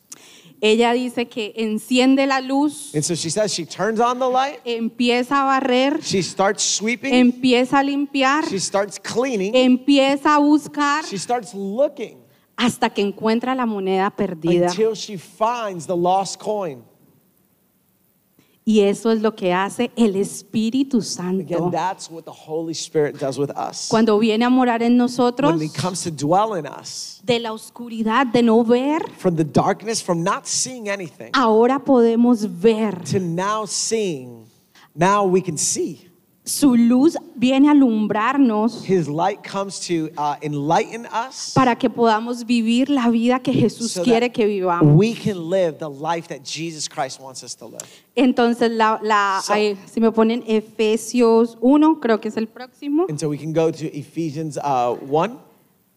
Ella dice que enciende la luz, And so she says she turns on the light, empieza a barrer, she starts sweeping, empieza a limpiar, she starts cleaning, empieza a buscar she starts looking hasta que encuentra la moneda perdida. until she finds the lost coin. Y eso es lo que hace el Espíritu Santo. Again, that's what the Holy Spirit does with us. Cuando viene a morar en nosotros, When it comes to dwell in us, de la oscuridad, de no ver, from the darkness, from not seeing anything, ahora podemos ver. to now seeing, now we can see. Su luz viene a alumbrarnos His light comes to uh, enlighten us para que podamos vivir la vida que Jesús so quiere that que vivamos. we can live the life that Jesus Christ wants us to live. Entonces, la, la- So- ahí, si me ponen Efesios 1, creo que es el próximo, And so we can go to Ephesians uh, 1.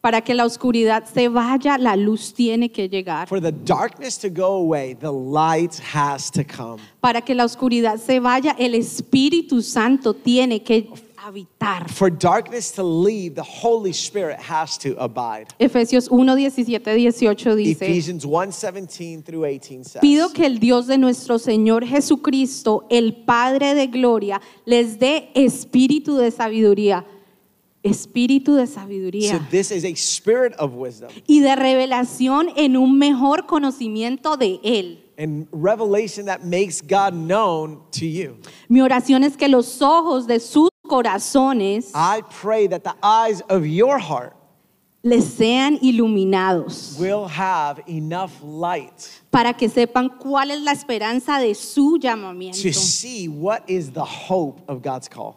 Para que la oscuridad se vaya, la luz tiene que llegar. For the darkness to go away, the light has to come. Para que la oscuridad se vaya, el Espíritu Santo tiene que habitar. For darkness to leave, the Holy Spirit has to abide. Efesios 1, 17, 18 dice, Ephesians 1 17 through 18 says, pido que el Dios de nuestro Señor Jesucristo, el Padre de Gloria, les dé espíritu de sabiduría, espíritu de So sabiduría this is a spirit of wisdom y de revelación en un mejor conocimiento de Él. and revelation that makes God known to you. Mi oración es que los ojos de sus corazones I pray that the eyes of your heart les sean iluminados will have enough light para que sepan cuál es la esperanza de su llamamiento. to see what is the hope of God's call.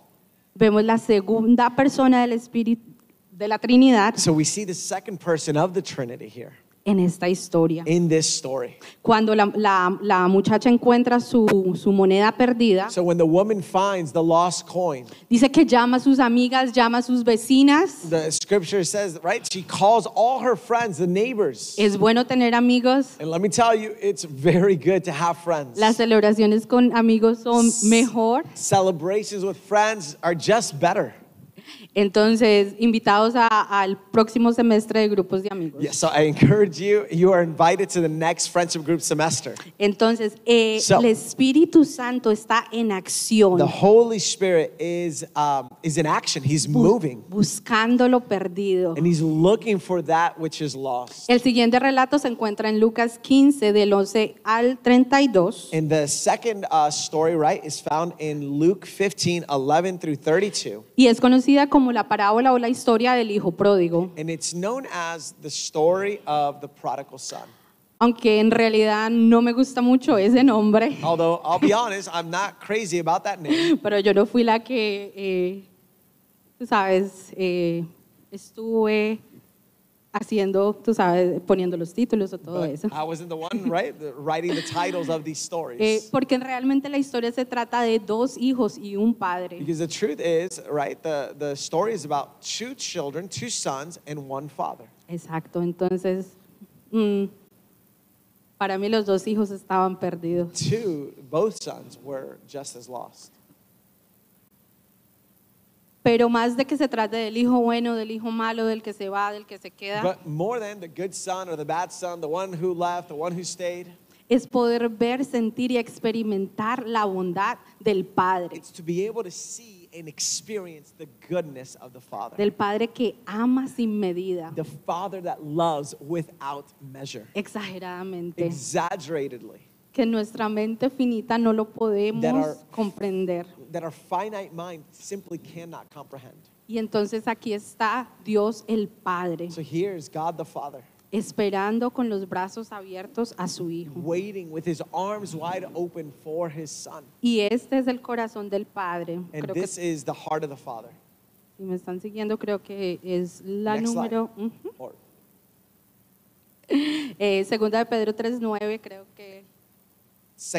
Vemos la segunda persona del Espíritu de la Trinidad. So we see the second person of the Trinity here en esta historia. in this story. Cuando la, la- la muchacha encuentra su, su moneda perdida, So when the woman finds the lost coin, dice que llama a sus amigas, llama a sus vecinas. the scripture says, right? She calls all her friends, the neighbors. Es bueno tener amigos. And let me tell you, it's very good to have friends. Las celebraciones con amigos son mejor. Celebrations with friends are just better. Entonces, invitados a- al próximo semestre de grupos de amigos. Yeah, so I encourage you, you are invited to the next friendship group semester. Entonces, eh, So- el Espíritu Santo está en acción, The Holy Spirit is, um, is in action. He's moving buscando lo perdido. and he's looking for that which is lost. El siguiente relato se encuentra en Lucas 15, del 11 al 32. And the second uh, story, right, is found in Luke 15, 11 through 32. Y es conocida como la parábola o la historia del hijo pródigo, And it's known as the story of the prodigal son. aunque en realidad no me gusta mucho ese nombre, Although I'll be honest, I'm not crazy about that name. pero yo no fui la que, eh, tú sabes, eh, estuve haciendo, tú sabes, poniendo los títulos o todo eso. I wasn't the one, right, the- writing the titles of these stories. Eh, porque realmente la historia se trata de dos hijos y un padre. Because the truth is, right, the, the story is about two children, two sons, and one father. Exacto, entonces, mm, para mí los dos hijos estaban perdidos. Two, both sons were just as lost. Pero más de que se trate del hijo bueno, del hijo malo, del que se va, del que se queda, But more than the good son or the bad son, the one who left, the one who stayed, es poder ver, sentir y experimentar la bondad del Padre. it's to be able to see and experience the goodness of the Father. Del Padre que ama sin medida, The Father that loves without measure, exageradamente, exaggeratedly, que nuestra mente finita no lo podemos That are- comprender. that our finite mind simply cannot comprehend. Y entonces aquí está Dios el Padre, So here's God the Father esperando con los brazos abiertos a su Hijo. waiting with his arms wide open for his Son. Y este es el corazón del Padre. And Creo que this is the heart of the Father. si me están siguiendo, creo que es la Next número... ujú. Or- Eh, segunda de Pedro 3.9, creo que...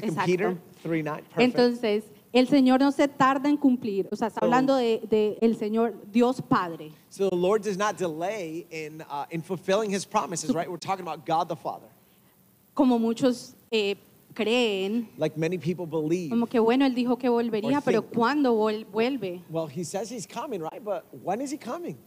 Exacto. Peter 3 9. Perfect. Entonces, el Señor no se tarda en cumplir. O sea, está So- hablando de, de el Señor, Dios Padre. so the Lord does not delay in, uh, in fulfilling his promises, right? We're talking about God the Father. Como muchos eh, creen, Like many people believe. como que bueno, Él dijo que volvería, pero think. ¿cuándo vuelve? Well, he says he's coming, right? But when is he coming?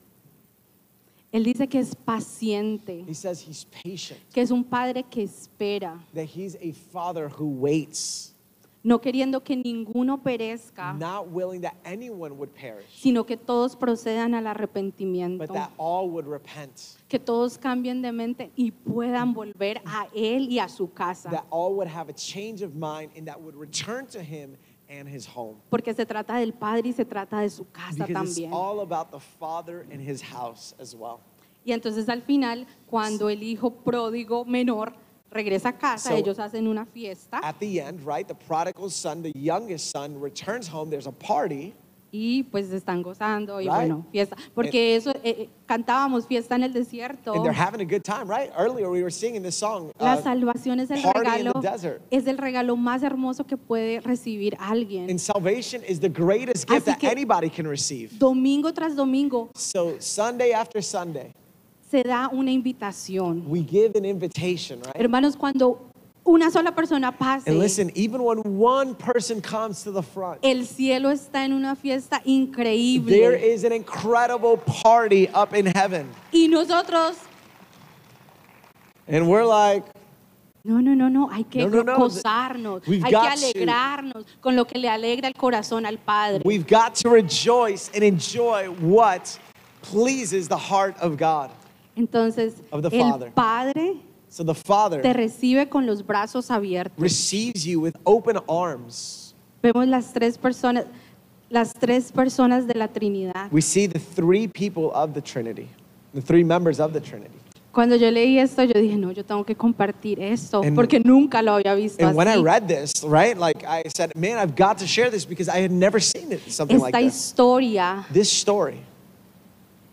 Él dice que es paciente, He says he's patient, que es un Padre que espera, that he's a father who waits, no queriendo que ninguno perezca, not willing that anyone would perish, sino que todos procedan al but arrepentimiento, that all would repent, que todos cambien de mente y puedan volver a Él y a su casa. that all would have a change of mind and that would return to him and his home. Porque se trata del Padre y se trata de su casa Because it's también. all about the father and his house as well. Y entonces al final, cuando el hijo pródigo menor regresa a casa, So- ellos hacen una fiesta At the end, right, the prodigal son, the youngest son, returns home. There's a party. Y pues están gozando y Right. bueno, fiesta. Porque eso, eh, eh, cantábamos fiesta en el desierto. And they're having a good time, right? Earlier we were singing this song. La uh, salvación es el regalo, es el regalo más hermoso que puede recibir alguien. and salvation is the greatest gift that anybody can receive. Domingo tras domingo So Sunday after Sunday, se da una invitación. we give an invitation, right? Hermanos, cuando una sola persona pase, And listen, even when one person comes to the front, el cielo está en una fiesta there increíble. is an incredible party up in heaven. Y nosotros And we're like, No, no, no, no, hay que No, no, no. gozarnos, We've hay que got to. alegrarnos con lo que le alegra el corazón al Padre. we've got to rejoice and enjoy what pleases the heart of God. Entonces, Of the el Father. Padre So the Father te recibe con los brazos abiertos. receives you with open arms. Vemos las tres personas, las tres personas de la Trinidad. We see the three people of the Trinity, the three members of the Trinity. Cuando yo leí esto, yo dije, no, yo tengo que compartir esto, And- porque nunca lo había visto And when I así. read this, right, like I said, man, I've got to share this because I had never seen it, something like Esta this. historia This story,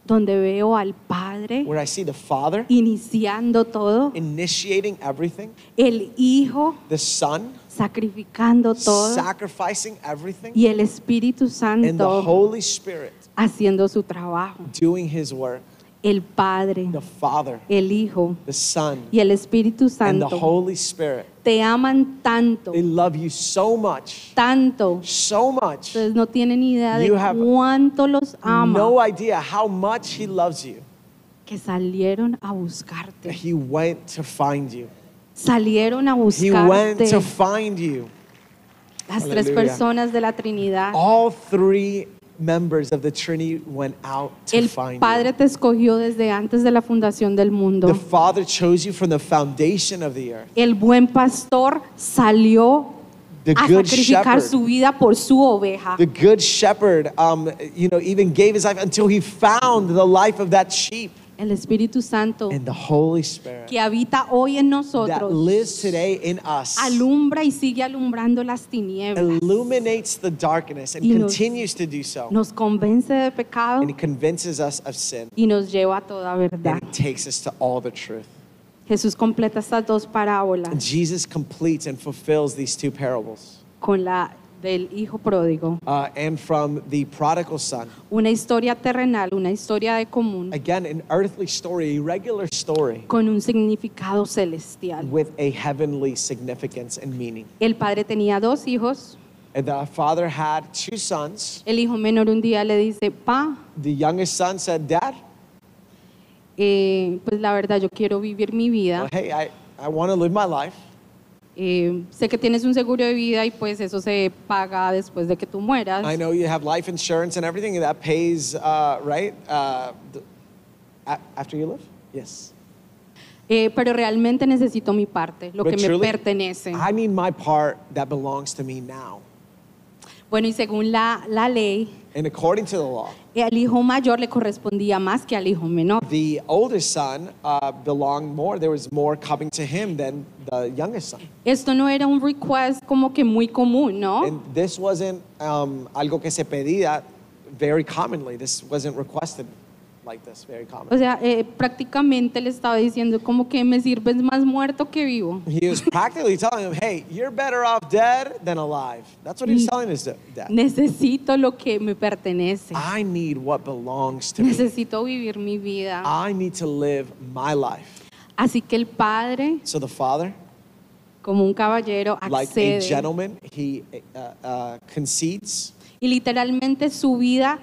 donde veo al Padre where I see the Father iniciando todo, initiating everything, el Hijo the Son sacrificando todo sacrificing everything, y el Espíritu and the Santo Holy Spirit haciendo su trabajo. doing His work. El Padre, The Father, el Hijo the Son, y el Espíritu and the Santo Holy Spirit. te aman tanto, They love you so much, tanto. so much. Ustedes no tienen idea de You have cuánto los ama No idea how much He loves you. que salieron a buscarte. He went to find you. Salieron a He went buscarte to find you. las tres Aleluya. personas de la Trinidad. All three members of the Trinity went out to El find Padre you. te escogió desde antes de la fundación del mundo. The Father chose you from the foundation of the earth. El buen pastor salió The a good sacrificar shepherd. su vida por su oveja. The good shepherd, um, you know, even gave his life until he found the life of that sheep. El Espíritu Santo And the Holy Spirit que habita hoy en that nosotros lives today in us alumbra y sigue alumbrando las tinieblas. illuminates the darkness and Y nos- continues to do so. Nos convence de pecado And he convinces us of sin. y nos lleva a toda verdad. And it takes us to all the truth. Jesús completa estas dos parábolas Jesus completes and fulfills these two parables. con la del hijo pródigo. Uh, and from the prodigal son, Una historia terrenal, una historia de común again, an earthly story, a regular story con un significado celestial. with a heavenly significance and meaning. El padre tenía dos hijos And the father had two sons. El hijo menor un día le dice, pa, The youngest son said, Dad, eh, pues la verdad yo quiero vivir mi vida. well, hey, I, I want to live my life. Eh, sé que tienes un seguro de vida y pues eso se paga después de que tú mueras. I know you have life insurance and everything that pays, uh, right? Uh, after you live? Yes. Eh, pero realmente necesito mi parte, lo But que me truly, pertenece. I need my part that belongs to me now. Bueno, y según la, la ley, And according to the law, al hijo mayor le correspondía más que al hijo menor. the oldest son uh, belonged more. There was more coming to him than the youngest son. Esto no era un request como que muy común, ¿no? And this wasn't um, algo que se pedía very commonly. This wasn't requested like this very O commonly. sea, eh, prácticamente le estaba diciendo como que me sirves más muerto que vivo. He was practically telling him, hey, you're better off dead than alive. That's what he was telling his dad. Necesito lo que me pertenece. I need what belongs to me. Necesito vivir mi vida. I need to live my life. Así que el padre, So the father, como un caballero, like a accede gentleman, he uh, uh, concedes. y literalmente su vida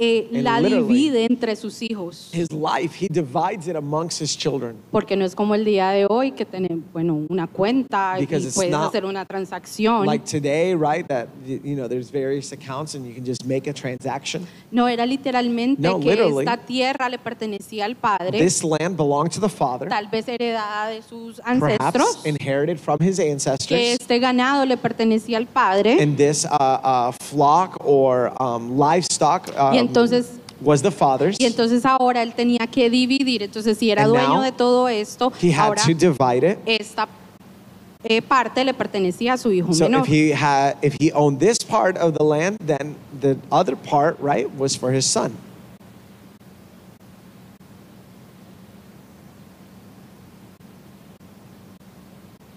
eh, And la literally- divide entre sus hijos. His life, he divides it amongst his children. Porque no es como el día de hoy que tenemos, bueno, una cuenta y Because it's puedes not hacer una transacción. Like today, right? That y- you know, there's various accounts and you can just make a transaction. no, era literalmente No, que literally. esta tierra le pertenecía al padre, This land belonged to the father, tal vez heredada de sus perhaps ancestros, inherited from his que ancestors. este ganado le pertenecía al padre. And this uh, uh, flock or um, livestock Y entonces- was the father's. Y entonces ahora él tenía que dividir. Entonces, si era And dueño now de todo esto, He had ahora to divide it. esta eh, parte le pertenecía a su hijo So menor. if he had, if he owned this part of the land, then the other part, right, was for his son.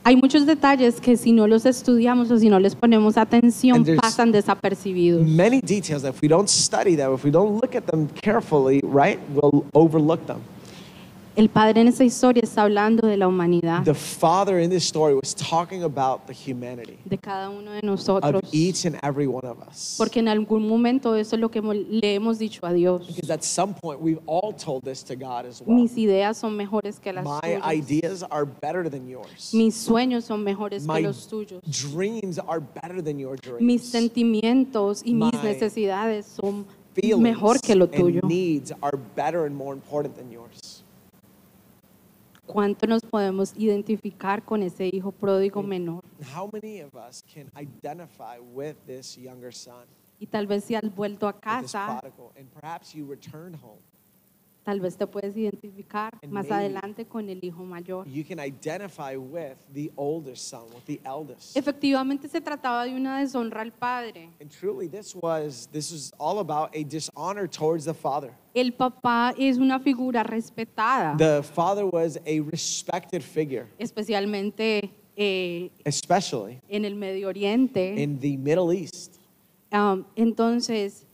Hay muchos detalles que si no los estudiamos o si no les ponemos atención pasan desapercibidos. Many details that if we don't study them, if we don't look at them carefully, right, we'll overlook them. El padre en esta historia está hablando de la humanidad, The father in this story was talking about the humanity de cada uno de of nosotros. each and every one of us. Porque en algún momento eso es lo que le hemos dicho a Dios. Because at some point we've all told this to God as well. Mis ideas son mejores que las My tuyas. ideas are better than yours. Mis sueños son mejores My que los tuyos. dreams are better than your Mis dreams. sentimientos y mis My necesidades son mejor que lo tuyo. and needs are better and more important than yours. ¿Cuánto nos podemos identificar con ese hijo pródigo menor? How many of us can identify with this younger son, Y tal vez si has vuelto a casa, and perhaps you returned home? Tal vez te puedes identificar And más maybe- adelante con el hijo mayor. You can identify with the older son, with the eldest. Efectivamente se trataba de una deshonra al padre. And truly, this was this was all about a dishonor towards the father. El papá es una figura respetada, The father was a respected figure, especialmente eh, especially en el Medio Oriente. in the Middle East. Um, entonces,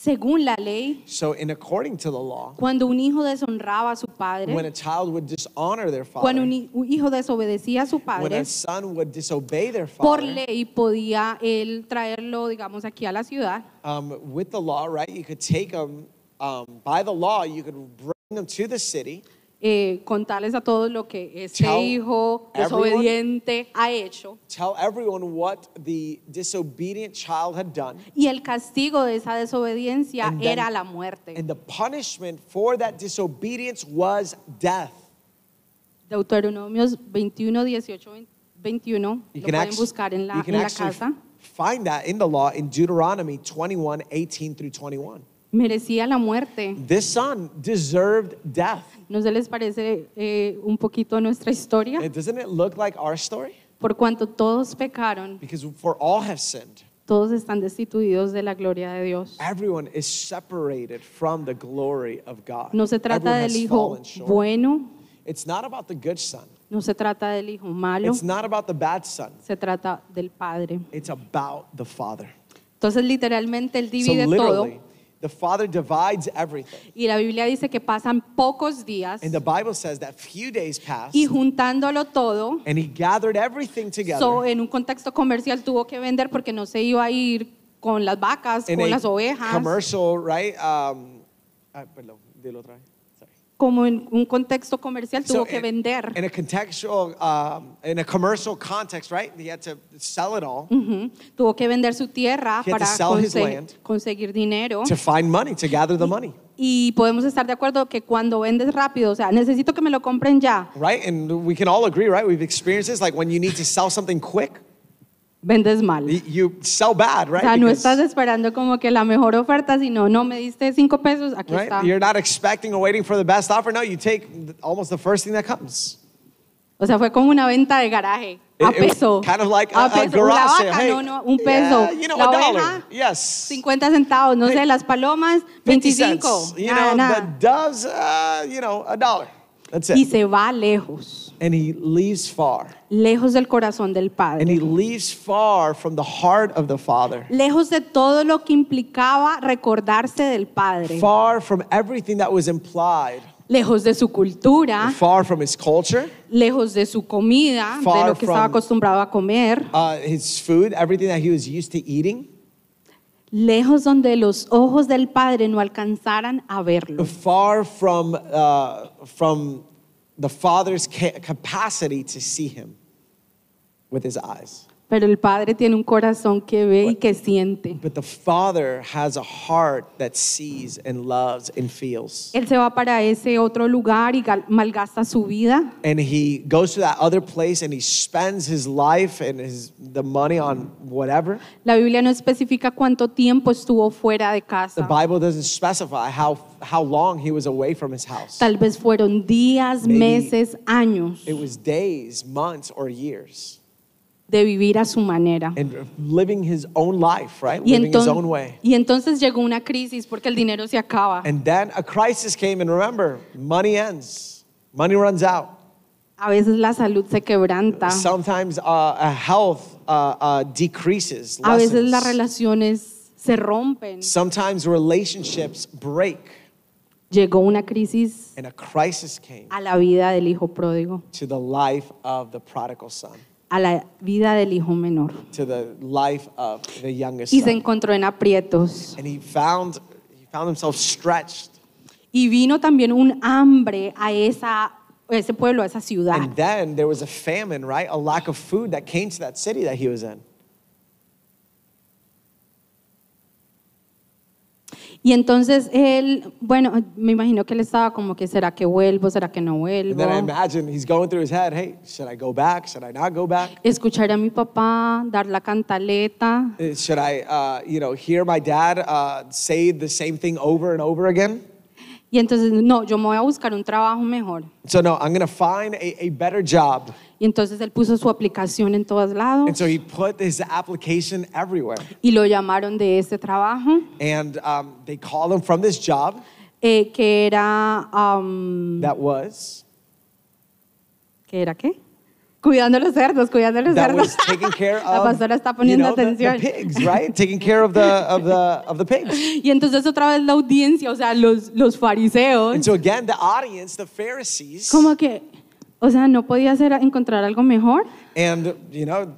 según la ley, So, in according to the law, cuando un hijo deshonraba a su padre, when a child would dishonor their cuando father, un, hi- un hijo desobedecía a su when padre, a son would disobey their por father, ley podía él traerlo, digamos, aquí a la ciudad um, with the law, right? You could take them um, by the law. You could bring them to the city, eh, contarles a todos lo que este Tell hijo everyone- desobediente ha hecho tell everyone what the disobedient child had done, y el castigo de esa desobediencia And then- era la muerte. and the punishment for that disobedience was death. Deuteronomios 21, 18, 21, You lo can, pueden buscar en la, you can en la casa. find that in the law in Deuteronomy 21, 18 through 21. Merecía la muerte. This son deserved death. ¿No se les parece eh, un poquito nuestra historia? And doesn't it look like our story? Por cuanto todos pecaron, Because for all have sinned. todos están destituidos de la gloria de Dios. Everyone is separated from the glory of God. No se trata Everyone del has hijo fallen short. bueno, It's not about the good son. no se trata del hijo malo, It's not about the bad son. se trata del Padre. It's about the Father. Entonces literalmente él divide todo literally, The Father divides everything. Y la Biblia dice que pasan pocos días And the Bible says that few days passed, y juntándolo todo, and He gathered everything together. so, en un contexto comercial tuvo que vender porque no se iba a ir con las vacas, in con las ovejas. commercial, right? Um, ah, perdón, dilo otra vez. Como en un contexto comercial So tuvo que in- vender. In a contextual, um, in a commercial context, right? He had to sell it all Ujú. Tuvo que vender su tierra He para conse- conseguir dinero. to find money, to gather the money, Y podemos estar de acuerdo que cuando vendes rápido, o sea, necesito que me lo compren ya, right? And we can all agree, right? We've experienced this, like when you need to sell something quick, vendes mal. y- you sell bad, O right? sea, no Because- estás esperando como que la mejor oferta, sino no me diste cinco pesos, aquí right? está. You're not expecting or waiting for the best offer. No, you take almost the first thing that comes. O sea, fue como una venta de garaje, a It- it was peso. kind of like a, a a peso. garage La sale. vaca, Hey, no, no, un peso. yeah, you know, la a oveja, dollar. Yes. 50 centavos, no sé, las palomas, 50 25. cents. You nada, know, nada. the doves, uh, you know, a dollar. That's Y it. se va lejos, And he leaves far. lejos del corazón del And Padre. he leaves far from the heart of the Father. Lejos de todo lo que implicaba recordarse del Padre. Far from everything that was implied. Lejos de su cultura, Far from his culture, lejos de su comida, de Far lo que estaba from- acostumbrado a comer. uh, his food, everything that he was used to eating. Lejos donde los ojos del Padre no alcanzaran a verlo. Far from, uh, from the Father's ca- capacity to see him with his eyes. Pero el Padre tiene un corazón que ve y que siente. But the Father has a heart that sees and loves and feels. Él se va para ese otro lugar y gal- malgasta su vida. And he goes to that other place and he spends his life and his, the money on whatever. La Biblia no especifica cuánto tiempo estuvo fuera de The casa. Bible doesn't specify how, how long he was away from his house. Tal vez fueron días, meses, años It was days, months, or years. De vivir a su manera. And living his own life, right? Y, living his own way. y entonces llegó una crisis porque el dinero se acaba. And then a crisis came, and remember, money ends, money runs out. A veces la salud se quebranta. Sometimes uh, a health uh, uh, decreases. A veces las relaciones se rompen. Sometimes relationships break, Llegó una crisis and a crisis came a la vida del hijo pródigo, to the life of the prodigal son, a la vida del hijo menor. to the life of the youngest Y se son. encontró en aprietos. And he found, he found himself stretched. Y vino también un hambre a, esa, a ese pueblo, a esa ciudad. And then there was a famine, right? A lack of food that came to that city that he was in. Y entonces él, bueno, me imagino que él estaba como que, ¿será que vuelvo? ¿Será que no And then I vuelvo? imagine he's going through his head, hey, should I go back? Should I not go back? Escuchar a mi papá dar la cantaleta. Uh, Should I, uh, you know, hear my dad uh, say the same thing over and over again? Y entonces, no, yo me voy a buscar un trabajo mejor. So no, I'm to find a, a better job. Y entonces él puso su aplicación en todos lados And so he put his application everywhere. y lo llamaron de ese trabajo, And um, they called him from this job eh, que era, um, that was, ¿qué era qué? Cuidando los cerdos, cuidando los that cerdos. was taking care La of, pastora está you poniendo know, the, the atención. pigs, right? taking care of the, of the, of the pigs. Y entonces otra vez la audiencia, o sea, los, los fariseos, And so again, the audience, the Pharisees, como que, o sea, no podía hacer, encontrar algo mejor. and, you know,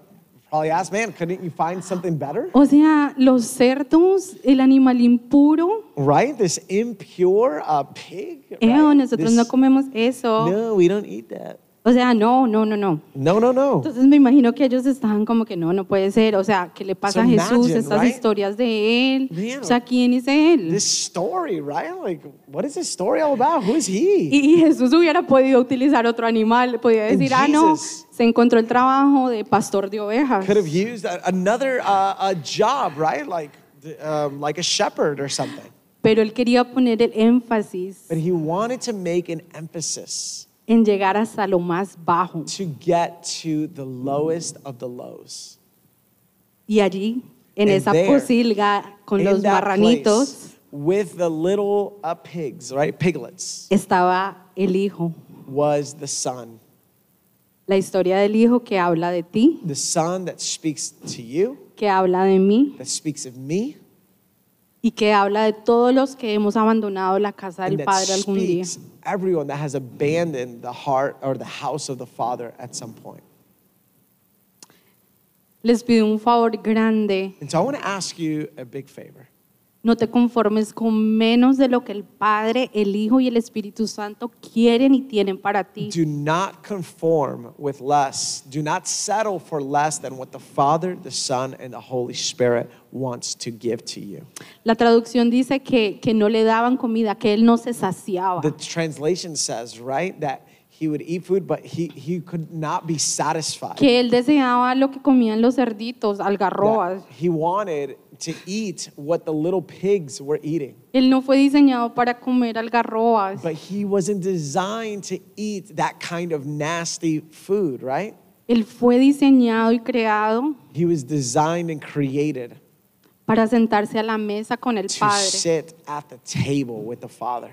probably asked, man, couldn't you find something better? O sea, los cerdos, el animal impuro, Right? This impure uh, pig. eh, right? nosotros This- no comemos eso. No, we don't eat that. O sea, no, no, no, no. No, no, no. Entonces me imagino que ellos estaban como que no, no puede ser. O sea, ¿qué le pasa So a Jesús? imagine, Estas right? historias de él. Man, O sea, ¿quién es él? This story, right? Like, what is this story all about? Who is he? Y, Jesús hubiera podido utilizar otro animal. Podía decir, ah, no, se encontró el trabajo de pastor de ovejas. Could have used another uh, a job, right? Like, um, like a shepherd or something. Pero él quería poner el énfasis But he wanted to make an emphasis en llegar hasta lo más bajo. to get to the lowest of the lows. Y allí, en And esa there, posilga con In los that marranitos, place, with the little uh, pigs, right? Piglets, estaba el hijo. was the son. La historia del hijo que habla de ti, The son that speaks to you, que habla de mí, that speaks of me, y que habla de todos los que hemos abandonado la casa del Padre algún día. everyone that has abandoned the heart or the house of the Father at some point. Les pido un favor grande. And so I want to ask you a big favor. No te conformes con menos de lo que el Padre, el Hijo y el Espíritu Santo quieren y tienen para ti. Do not conform with less. Do not settle for less than what the Father, the Son, and the Holy Spirit wants to give to you. La traducción dice que, que no le daban comida, que él no se saciaba. The translation says, right, that he would eat food, but he, he could not be satisfied. Que él deseaba lo que comían los cerditos, algarrobas. That he wanted to eat what the little pigs were eating. Él no fue diseñado para comer algarrobas. But he wasn't designed to eat that kind of nasty food, right? Él fue diseñado y creado He was designed and created para sentarse a la mesa con el to Padre. sit at the table with the Father.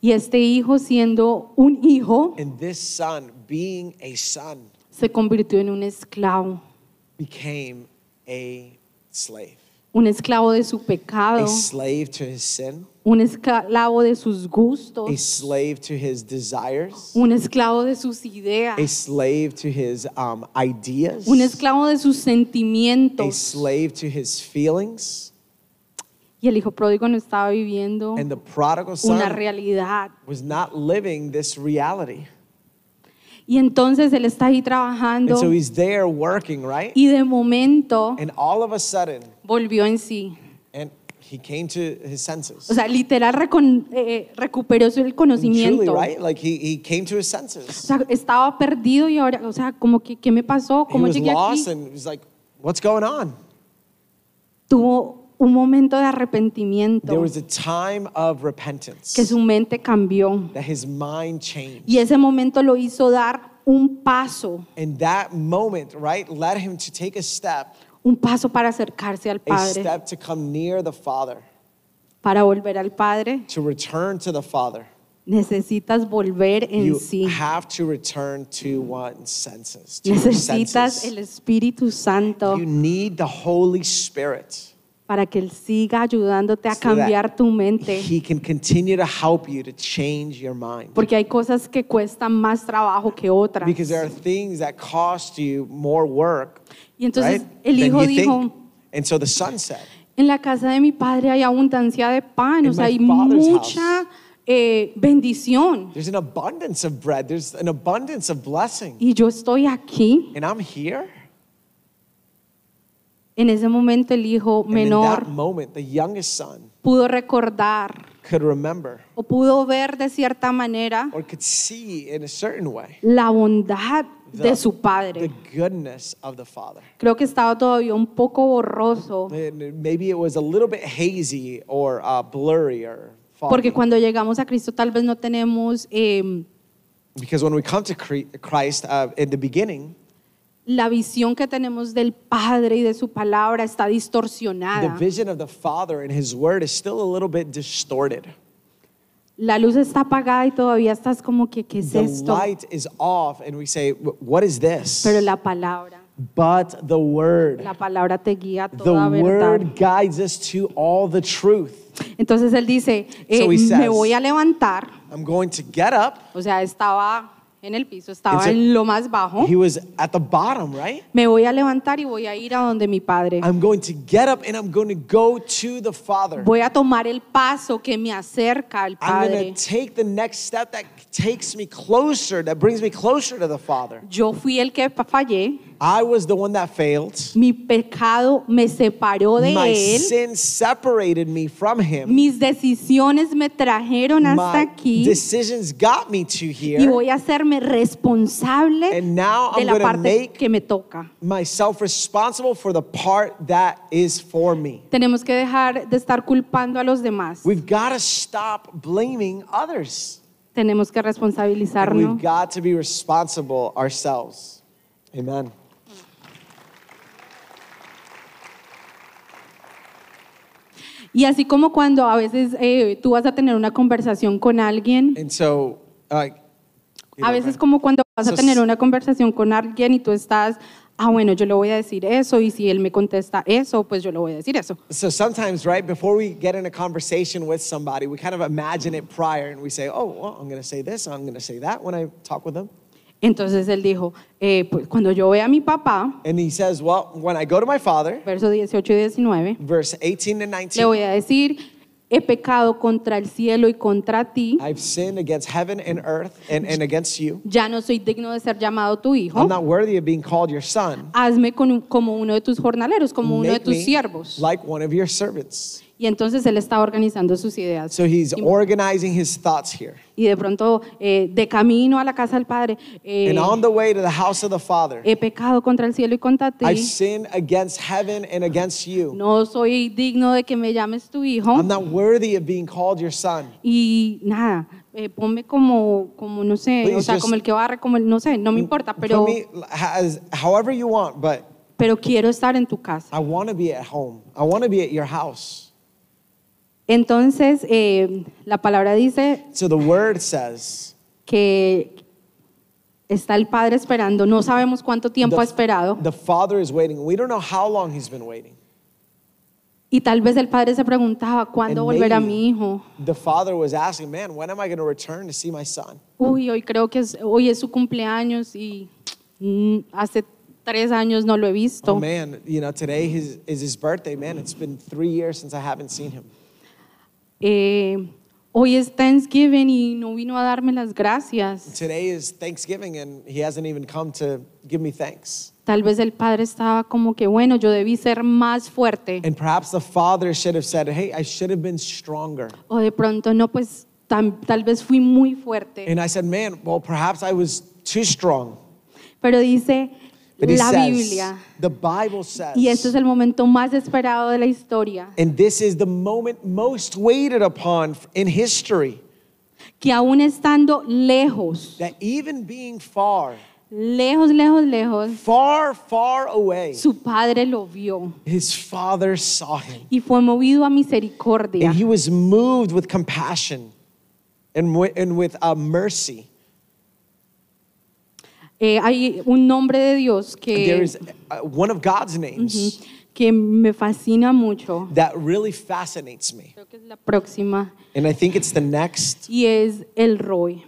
Y este hijo, siendo un hijo, And this son, being a son, se convirtió en un esclavo. Became a slave. Un esclavo de su pecado, A slave to his sin, un esclavo de sus a gustos, slave to his desires, un esclavo de sus a ideas, slave to his um, ideas, un esclavo de sus a sentimientos. slave to his feelings. Y el hijo pródigo no estaba viviendo And the prodigal una son realidad. was not living this reality. Y entonces él está ahí trabajando And so he's there working, right? y de momento And all of a sudden, volvió en sí. and he came to his senses. O sea, literal recon- eh, recuperó su el truly, conocimiento. right? Like he, he came to his O senses. sea, estaba perdido y ahora, o sea, como que, ¿qué me pasó? He ¿Cómo was llegué aquí? like, what's going on? Tuvo un momento de There arrepentimiento was a time of repentance que su mente cambió. that his mind changed. Y ese momento lo hizo dar un paso, And that moment, right, led him to take a step, un paso para acercarse al a Padre, step to come near the Father, para volver al Padre. to return to the Father. Necesitas volver en You sí. have to return to one's senses. To Necesitas el Espíritu Santo You need the Holy Spirit para que Él siga ayudándote a so cambiar tu mente. He can continue to help you to change your mind. Porque hay cosas que cuestan más trabajo que otras. Because there are things that cost you more work, Y entonces right? el hijo dijo, think. And so the son said, en la casa de mi padre hay abundancia de pan, o sea, hay mucha eh, bendición. There's an abundance of bread, there's an abundance of blessing. Y yo estoy aquí. And I'm here. En ese momento el hijo menor moment, pudo recordar could remember o pudo ver de cierta manera or could see in a certain way la bondad the, de su padre. the goodness of the Father. Creo que estaba todavía un poco borroso, maybe it was a little bit hazy or uh, blurry or foggy. porque cuando llegamos a Cristo tal vez no tenemos eh, Because when we come to Christ uh, in the beginning, la visión que tenemos del Padre y de su palabra está the distorsionada. vision of the Father and His Word is still a little bit distorted. La luz está apagada y todavía estás como que, ¿qué es The esto? light is off, and we say, "Wh- What is this? Pero la palabra, But the Word. la palabra te guía a The toda verdad. Word guides us to all the truth. Entonces él dice, eh, So he me says- voy a levantar, I'm going to get up. o sea, estaba en el piso, estaba so- en lo más bajo. He was at the bottom, right? Me voy a levantar y voy a ir a donde mi padre. I'm going to get up and I'm going to go to the Father. Voy a tomar el paso que me acerca al I'm Padre. going to take the next step that takes me closer, that brings me closer to the Father. Yo fui el que fallé. I was the one that failed. Mi pecado me separó de My él. sin separated me from Him. Mis decisiones me trajeron hasta My aquí. decisions got me to Y here. voy a hacerme responsable And now de I'm la going to parte make que me toca. myself responsible for the part that is for me. Tenemos que dejar de estar culpando a los demás. We've got to stop blaming others. Tenemos que And responsabilizarnos. we've got to be responsible ourselves. Amen. Y así como cuando a veces eh, tú vas a tener una conversación con alguien, And so, uh, a veces como cuando vas a tener una conversación con alguien y tú estás ah, bueno, yo le voy a decir eso y si él me contesta eso, pues yo le voy a decir eso. So sometimes, right, before we get in a conversation with somebody, we kind of imagine it prior and we say, oh, well, I'm going to say this, I'm going to say that when I talk with them. Entonces él dijo, eh, pues cuando yo vea a mi papá, And he says, well, when I go to my father, verso 18 y 19, verse 18 and le 19, voy a decir, he pecado contra el cielo y contra ti, I've sinned against heaven and earth and, and against you. ya no soy digno de ser llamado tu hijo, I'm not worthy of being called your son. hazme con como uno de tus jornaleros, como uno de tus siervos. like one of your servants. Y entonces él estaba organizando sus ideas. So he's organizing his thoughts here. Y de pronto, eh, de camino a la casa del Padre, eh, And on the way to the house of the Father, he pecado contra el cielo y contra ti. I've sinned against heaven and against you. No soy digno de que me llames tu hijo. I'm not worthy of being called your son. Y nada, eh, ponme como, como, no sé, o Please sea, just- como el que barre, como el, no sé, no me importa, pero, me as, however you want, but pero quiero estar en tu casa. I want to be at home. I want to be at your house. Entonces, eh, la palabra dice So the word says que está el Padre esperando, no sabemos cuánto tiempo ha esperado, the Father is waiting. We don't know how long he's been waiting. y tal vez el Padre se preguntaba, ¿cuándo And volverá maybe- mi hijo? The Father was asking, man, when am I going to return to see my son? Uy, hoy creo que es, hoy es su cumpleaños y mm, hace tres años no lo he visto. Oh man, you know, today his, is his birthday, man. It's been three years since I haven't seen him. Eh, hoy es Thanksgiving y no vino a darme las gracias. Today is Thanksgiving and he hasn't even come to give me thanks. Tal vez el padre estaba como que, bueno, yo debí ser más fuerte. And perhaps the Father should have said, hey, I should have been stronger. O de pronto, no, pues tam- tal vez fui muy fuerte. And I said, man, well, perhaps I was too strong. Pero dice But la says, Biblia, the Bible says, y este es el momento más esperado de la historia, and this is the moment most waited upon in history, que aún estando lejos, that even being far, lejos, lejos, lejos, far, far away, su padre lo vio his Father saw him. y fue movido a misericordia. And he was moved with compassion and, wi- and with uh, mercy. Eh, hay un nombre de Dios There que, is uh, one of God's names que me fascina mucho. that really fascinates me. Creo que es la próxima. And I think it's the next, Y es el Roy,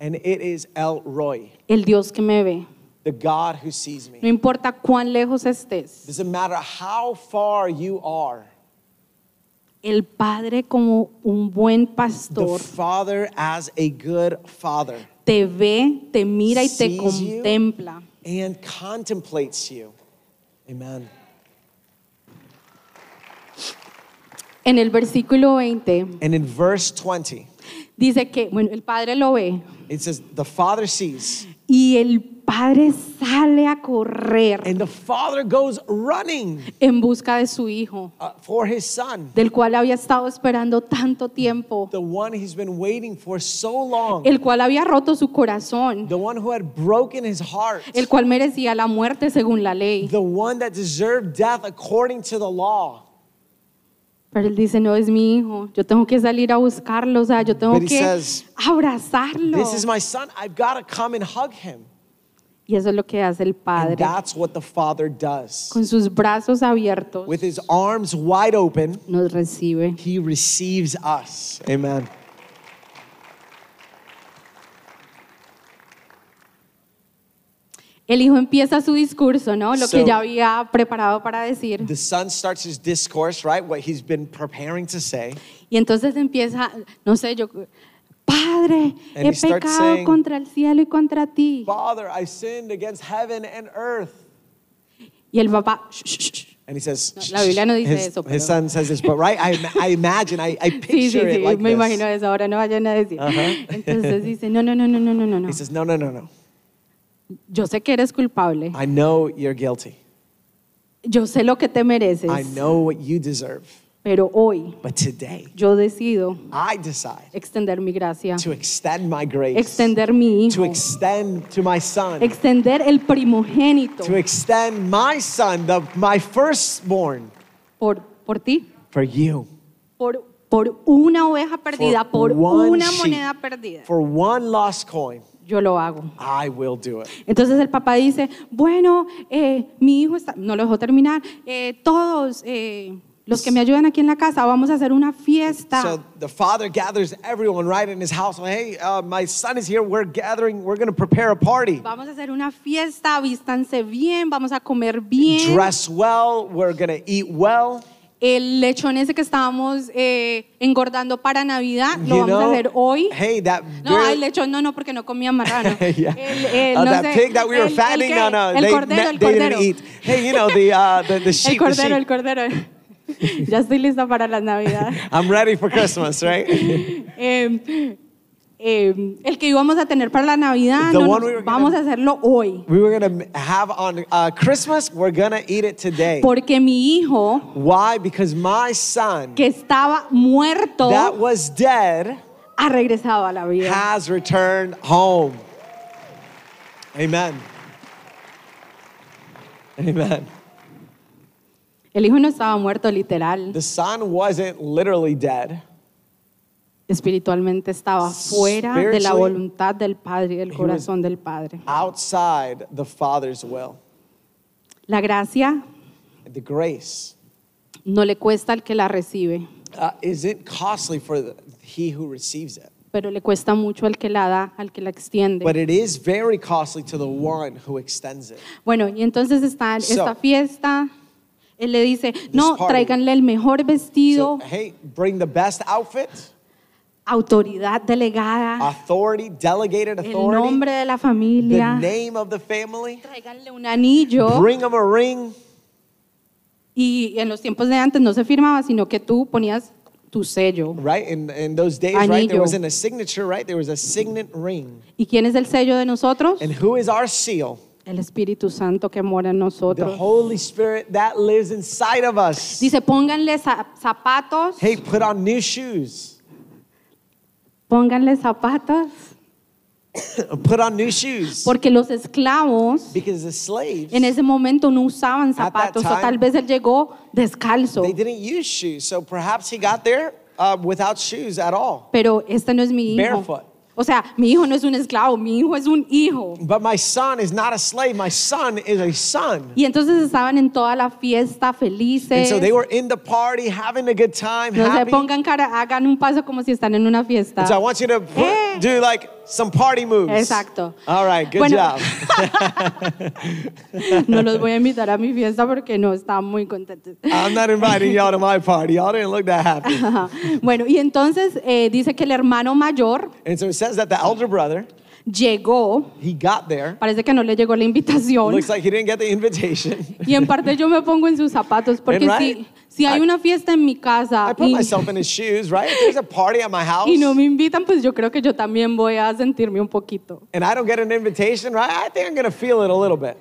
and it is El Roy, el Dios que me ve. the God who sees me. No importa cuán lejos estés, Doesn't matter how far you are, el Padre como un buen the pastor Father, as a good Father, te ve, te mira y te contempla. and contemplates you. Amen. En el versículo 20 And in verse 20, dice que, bueno, el Padre lo ve it says, The Father sees, y el Padre sale a correr and the Father goes running en busca de su Hijo, uh, for his Son, del cual había estado esperando tanto tiempo, the one he's been waiting for so long, el cual había roto su corazón, the one who had broken his heart, el cual merecía la muerte según la ley. the one that deserved death according to the law. Pero él dice, no es mi hijo, yo tengo que salir a buscarlo, o sea, yo tengo que says, abrazarlo. This is my son. I've got to come and hug him. Y eso es lo que hace el And Padre, that's what the Father does. con sus brazos abiertos, With his arms wide open, nos recibe. he receives us. Amen. El hijo empieza su discurso, ¿no? Lo que So- ya había preparado para decir. The son starts his discourse, right? What he's been preparing to say. Y entonces empieza, no sé, yo, Padre, he pecado saying, contra el cielo y contra ti. Father, I sinned against heaven and earth. Y el papá, shh, shh, shh. And he says, la Biblia no dice his, eso. Pero... His son says this, but right, I, I imagine, I, I picture sí, sí, sí, it like me this. imagino eso, ahora no vayan a decir. Uh -huh. Entonces dice, no, no, no, no, no, no, no. He says, no, no, no, no. Yo sé que eres culpable. I know you're guilty. Yo sé lo que te mereces. I know what you deserve. Pero hoy But today, yo decido I decide extender mi gracia, to extend my grace, extender mi to extend to my son, extender el primogénito to extend my son, the, my firstborn, por, por ti, for you, por, por una oveja perdida, por una sheep, moneda perdida. for one lost coin. yo lo hago. I will do it. Entonces el papá dice, bueno, eh, mi hijo está, no lo dejó terminar, eh, todos eh, los que me ayudan aquí en la casa, vamos a hacer una fiesta. So the father gathers everyone right in his house. Hey, uh, my son is here. We're gathering. We're going to prepare a party. Vamos a hacer una fiesta, vístanse bien, vamos a comer bien. Dress well. We're going to eat well. El lechón ese que estábamos eh, engordando para Navidad, lo You vamos a hacer hoy. Hey, that No, el lechón no, no, porque no comía marrano. yeah. El, el, Uh, no that sé, pig that we were el- el fattening, qué? no, no, El they, cordero, ne- el they cordero. didn't eat. Hey, you know the uh, the, the El sheep. the cordero, el cordero. ya estoy lista para las Navidades. I'm ready for Christmas, right? Eh, eh, el que íbamos a tener para la Navidad, no, we vamos a hacerlo hoy. we were gonna have on uh, Christmas. We're gonna eat it today. Porque mi hijo, Why? Because my son que estaba muerto, that was dead ha regresado a la vida. has returned home. Amen. Amen. El hijo no estaba muerto literal, The son wasn't literally dead. espiritualmente estaba fuera de la voluntad del Padre y del corazón del Padre. outside the Father's will. La gracia The grace no le cuesta al que la recibe, uh, isn't costly for the, he who receives it, pero le cuesta mucho al que la da, al que la extiende. but it is very costly to the one who extends it. Bueno, y entonces está So- esta fiesta. Él le dice, no, party. tráiganle el mejor vestido, So, hey, bring the best outfit, autoridad delegada, authority, delegated el authority, nombre de la the familia, name of the family. tráiganle un anillo. Bring them a ring. Y en los tiempos de antes no se firmaba, sino que tú ponías tu sello. Right? In, in those days, right, there Anillo. wasn't a signature, right? There was a signet ring. ¿Y quién es el sello de nosotros? And who is our seal? El Espíritu Santo que mora en The nosotros. Holy Spirit that lives inside of us. Dice, pónganle za- zapatos, Hey, put on new shoes. pónganle zapatos, Put on new shoes. porque los esclavos Because the slaves, en ese momento no usaban zapatos, o time, tal vez él llegó descalzo. they didn't use shoes. So perhaps he got there uh, without shoes at all. Pero este no es mi hijo. Barefoot. O sea, mi hijo no es un esclavo, mi hijo es un hijo. But my son is not a slave. My son is a son. Y entonces estaban en toda la fiesta And felices. so they were in the party, having a good time, No se happy. pongan cara, hagan un paso como si están en una fiesta. And so I want you to put- do like some party moves. Exacto. All right, good Bueno. job. No los voy a invitar a mi fiesta porque no están muy contentos. I'm not inviting y'all to my party. Y'all didn't look that happy. Bueno, y entonces eh, dice que el hermano mayor And so it says that the elder brother, llegó, he got there. parece que no le llegó la invitación. Looks like he didn't get the invitation. Y en parte yo me pongo en sus zapatos porque And right, si, si hay una fiesta en mi casa I put y, myself in his shoes, right? If there's a party at my house y no me invitan, pues yo creo que yo también voy a sentirme un poquito. and I don't get an invitation, right? I think I'm going to feel it a little bit.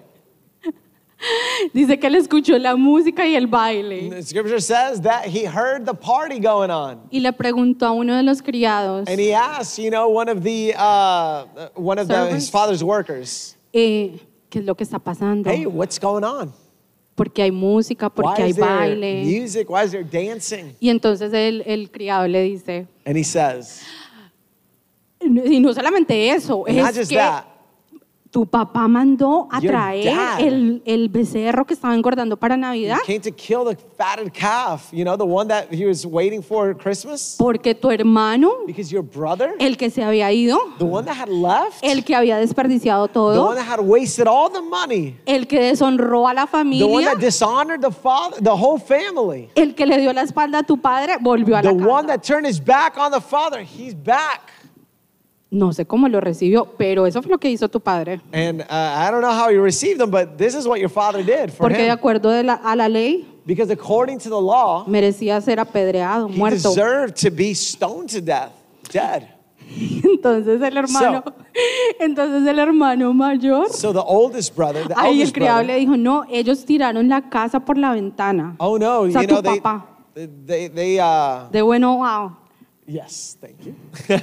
Dice que él escuchó la música y el baile. The scripture says that he heard the party going on. Y le preguntó a uno de los criados, And he asked, you know, one of the uh, one of the, his father's workers, eh, ¿qué es lo que está pasando? "Hey, what's going on? Porque hay música, porque Why hay baile. music? Why is there dancing?" Y entonces el, el criado le dice, And he says, y no solamente eso, and not es just que that, tu papá mandó a Your traer dad. el, el becerro que estaba engordando para Navidad he came to kill the fatted calf, you know, the one that he was waiting for at Christmas, porque tu hermano, because your brother, el que se había ido, the one that had left, el que había desperdiciado the one that had wasted all the money, el que deshonró a la the one familia, that dishonored the father, the whole family, el que le dio la espalda a tu padre, volvió a the la one casa. that turned his back on the father, he's back. No sé cómo lo recibió, pero eso fue lo que hizo tu padre. And uh, I don't know how he received them, but this is what your father did for Porque de him. acuerdo de la- a la ley, Because according to the law, merecía ser apedreado, he muerto. deserved to be stoned to death, dead. Entonces el hermano, entonces el hermano mayor, So the oldest brother, the ahí el eldest criado brother, le dijo, no, ellos tiraron la casa por la ventana. oh no, O sea, you tu know, they, papá. they, they, uh, De bueno, wow. Yes, thank you.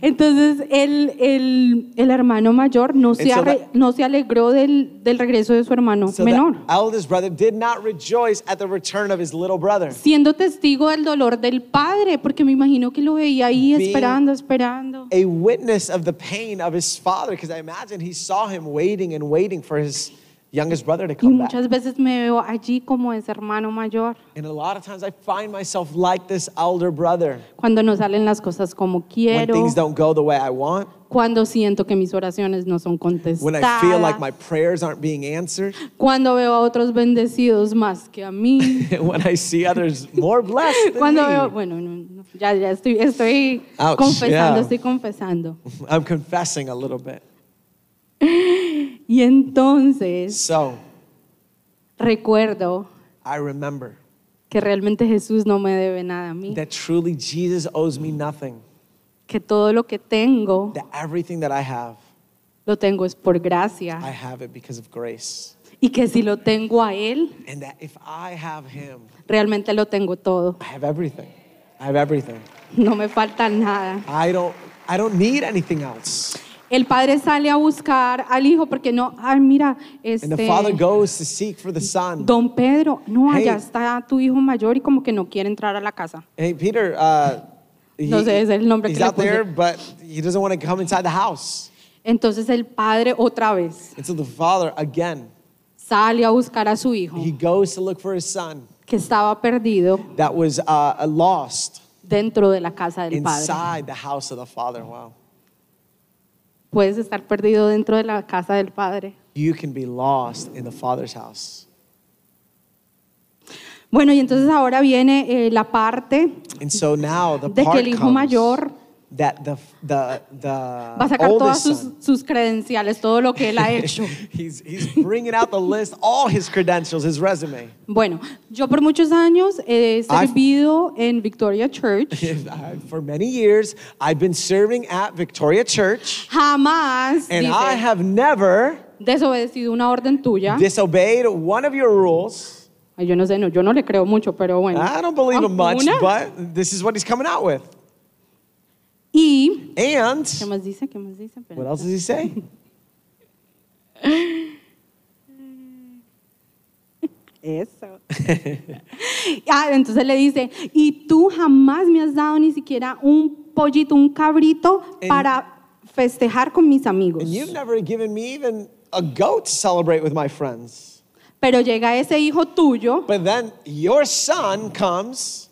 Entonces el, el, el hermano mayor no se, so arre- no se alegró del, del regreso de su hermano So menor, the eldest brother did not rejoice at the return of his little brother. siendo testigo del dolor del padre, porque me imagino que lo veía ahí Being- esperando, esperando. A witness of the pain of his father, because I imagine he saw him waiting and waiting for his youngest brother to Y come back. muchas veces me veo allí como ese hermano mayor, And a lot of times I find myself like this elder brother. cuando no salen las cosas como When quiero, things don't go the way I want, cuando siento que mis oraciones no son when I feel like contestadas, my prayers aren't being answered, cuando veo a otros bendecidos más que a mí. when I see others more blessed than Cuando me. veo, bueno, no, no, ya, ya estoy, estoy Ouch, confesando, yeah. estoy confesando. I'm confessing a little bit. Y entonces So recuerdo I remember que realmente Jesús no me debe nada a mí, that truly Jesus owes me nothing, que todo lo que tengo, that everything that I have, lo tengo es por gracia, I have it because of grace. y que si lo tengo a Él, And that if I have Him, realmente lo tengo todo, I have everything. I have everything. no me falta nada. I don't, I don't need anything else. El padre sale a buscar al hijo porque no, ay mira, And the este, Father goes to seek for the Son. don Pedro, no, Hey. allá está tu hijo mayor y como que no quiere entrar a la casa. Hey, Peter, uh, No sé, es el nombre he's que le out there, puse. but he doesn't want to come inside the house. Entonces el padre otra vez And so the Father, again, sale a buscar a su hijo he goes to look for his son que estaba perdido that was uh, lost dentro de la casa del padre. inside the house of the Father. Wow. Puedes estar perdido dentro de la casa del padre. You can be lost in the Father's house. Bueno, y entonces ahora viene eh, la parte And so now the de que el hijo comes mayor that the, the, the va a sacar todas sus, sus credenciales, todo lo que él ha hecho. he's, he's bringing out the list, all his credentials, his resume. Bueno, yo por muchos años he servido en Victoria Church. For many years, I've been serving at Victoria Church, Jamás and dice, I have never desobedecido una orden tuya. disobeyed one of your rules. Ay, Yo no sé, no, yo no le creo mucho, pero bueno. I don't believe him much, but this is what he's coming out with. Y, And ¿qué más dice? ¿Qué más dice? What else does he say? Eso. ah, entonces le dice, y tú jamás me has dado ni siquiera un pollito, un cabrito And- para festejar con mis amigos. And you've never given me even a goat to celebrate with my friends. Pero llega ese hijo tuyo But then your son comes,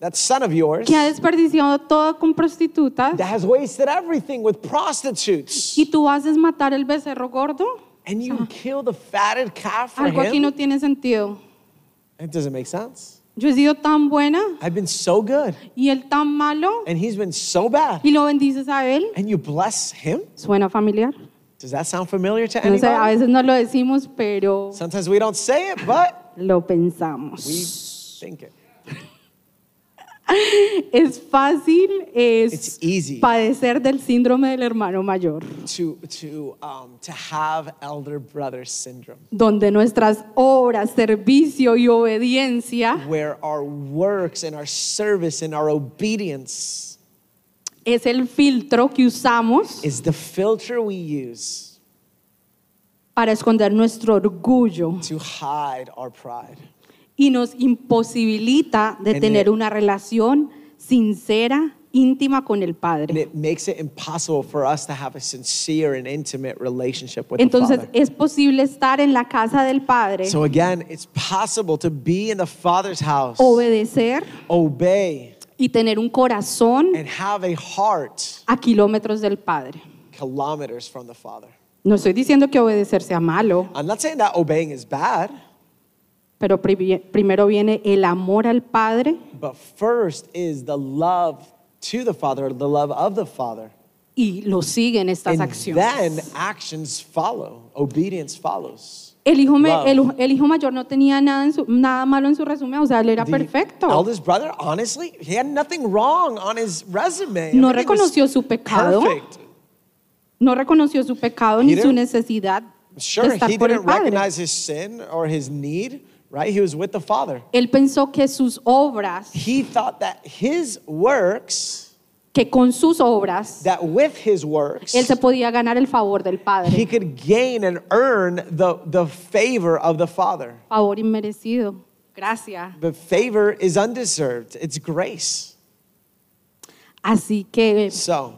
that son of yours, que ha desperdiciado todo con prostitutas that has wasted everything with prostitutes. y tú haces matar el becerro gordo. And you kill the fatted calf for Algo aquí him? no tiene sentido. It doesn't make sense. Yo he sido tan buena I've been so good, y él tan malo and he's been so bad. y lo bendices a él. And you bless him? ¿Suena familiar? Does that sound familiar to No sé, a anybody? veces no lo decimos, pero Sometimes we don't say it, but lo pensamos. we think it. Es fácil es padecer del síndrome del hermano mayor, To, to, um, to have elder brother syndrome, donde nuestras obras, servicio y obediencia where our works and our service and our obedience es el filtro que usamos is the filter we use para esconder nuestro orgullo to hide our pride. Y nos imposibilita de And tener it- una relación sincera, íntima con el Padre. it makes it impossible for us to have a sincere and intimate relationship with Entonces the Father. es posible estar en la casa del Padre, So again, it's possible to be in the Father's house, obedecer obey, y tener un corazón and have a heart a kilómetros del Padre. kilometers from the Father. No estoy diciendo que obedecer sea malo, I'm not saying that obeying is bad, pero pri- primero viene el amor al Padre but first is the love to the Father, the love of the Father. y lo siguen estas And acciones. then actions follow, obedience follows. El hijo, me- el, el hijo mayor no tenía nada, en su- nada malo en su resumen, o sea, él era The perfecto. Eldest brother, honestly, he had nothing wrong on his resume. No was reconoció su pecado, Perfect. no reconoció su pecado He ni su didn't- necesidad de Sure, estar he por el didn't Padre. recognize his sin or his need right? He was with the Father. Él pensó que sus obras, He thought that his works, que con sus obras, that with his works, él se podía ganar el favor del he Padre. could gain and earn the, the favor of the Father. Favor inmerecido. Gracias. But favor is undeserved, it's grace. Así que So,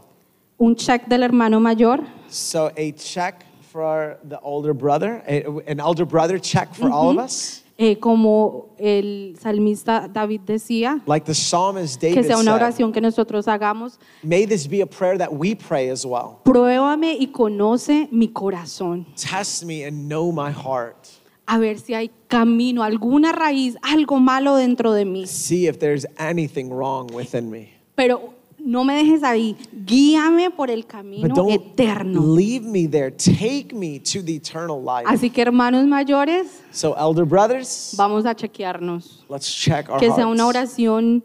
un check del hermano mayor so a check for the older brother, a- an elder brother check for all of us. Eh, como el salmista David decía, Like the psalmist que David sea una oración que nosotros hagamos. may this be a prayer that we pray as well. Pruébame y conoce mi corazón. Test me and know my heart. A ver si hay camino, alguna raíz, algo malo dentro de mí. See if there's anything wrong within me. Pero no me dejes ahí. Guíame por el camino eterno. leave me there. Take me to the eternal life. Así que hermanos mayores, So, elder brothers, vamos a chequearnos. let's check our Que sea una oración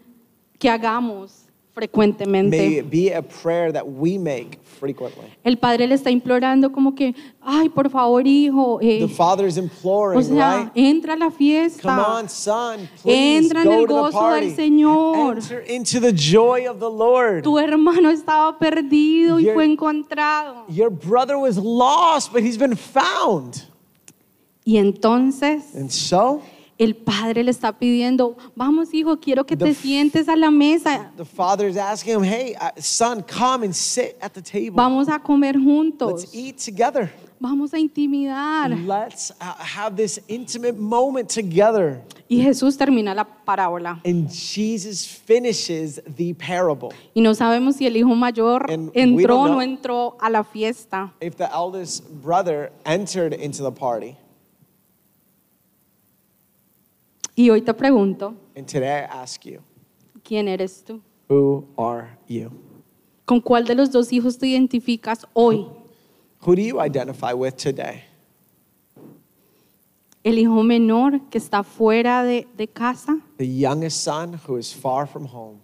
que hagamos frecuentemente. it be a prayer that we make frequently. El padre le está implorando como que, ay, por favor, hijo, eh, The Father's imploring, o sea, right? entra a la Come fiesta. on, son, please Entra en go el to the gozo del party. Señor. Enter into the joy of the Lord. Tu hermano estaba perdido y Your- fue encontrado. Your brother was lost, but he's been found. Y entonces And so, el padre le está pidiendo, vamos hijo, quiero que The te sientes a la mesa, the father is asking him, Hey, uh, son, come and sit at the table. vamos a comer juntos, Let's eat together. vamos a intimidar. Let's uh, have this intimate moment together. Y Jesús termina la parábola. And Jesus finishes the parable. Y no sabemos si el hijo mayor And entró o no entró a la fiesta. If the eldest brother entered into the party, Y hoy te pregunto, and today I ask you, ¿quién eres tú? who are you? ¿Con cuál de los dos hijos te identificas hoy? Who do you identify with today? ¿El hijo menor que está fuera de, de casa? The youngest son who is far from home,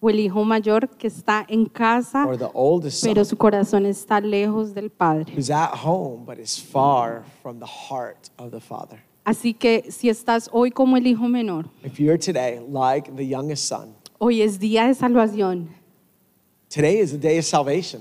¿O el hijo mayor que está en casa, or the oldest pero son su corazón está lejos del Padre? who's at home but is far from the heart of the Father? Así que si estás hoy como el hijo menor, If you're today like the youngest son, hoy es día de salvación, today is a day of salvation.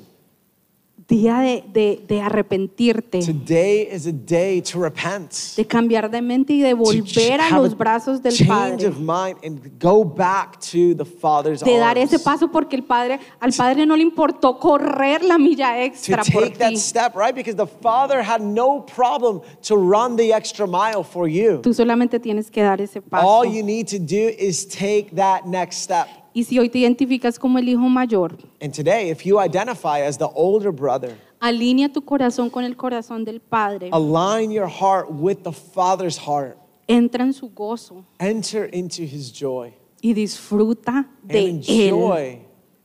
Día de, de- de arrepentirte, Today is a day to repent. de cambiar de mente y de to volver a los brazos del Padre. of mind and go back to the Father's De dar ese paso porque el padre, al padre no le importó correr la milla to extra por take that ti. step, right? Because the Father had no problem to run the extra mile for you. Tú solamente tienes que dar ese paso. All you need to do is take that next step. Y si hoy te identificas como el hijo mayor, And today, if you identify as the older brother, alinea tu corazón con el corazón del Padre. align your heart with the Father's heart. Entra en su gozo Enter into his joy y disfruta and de él. enjoy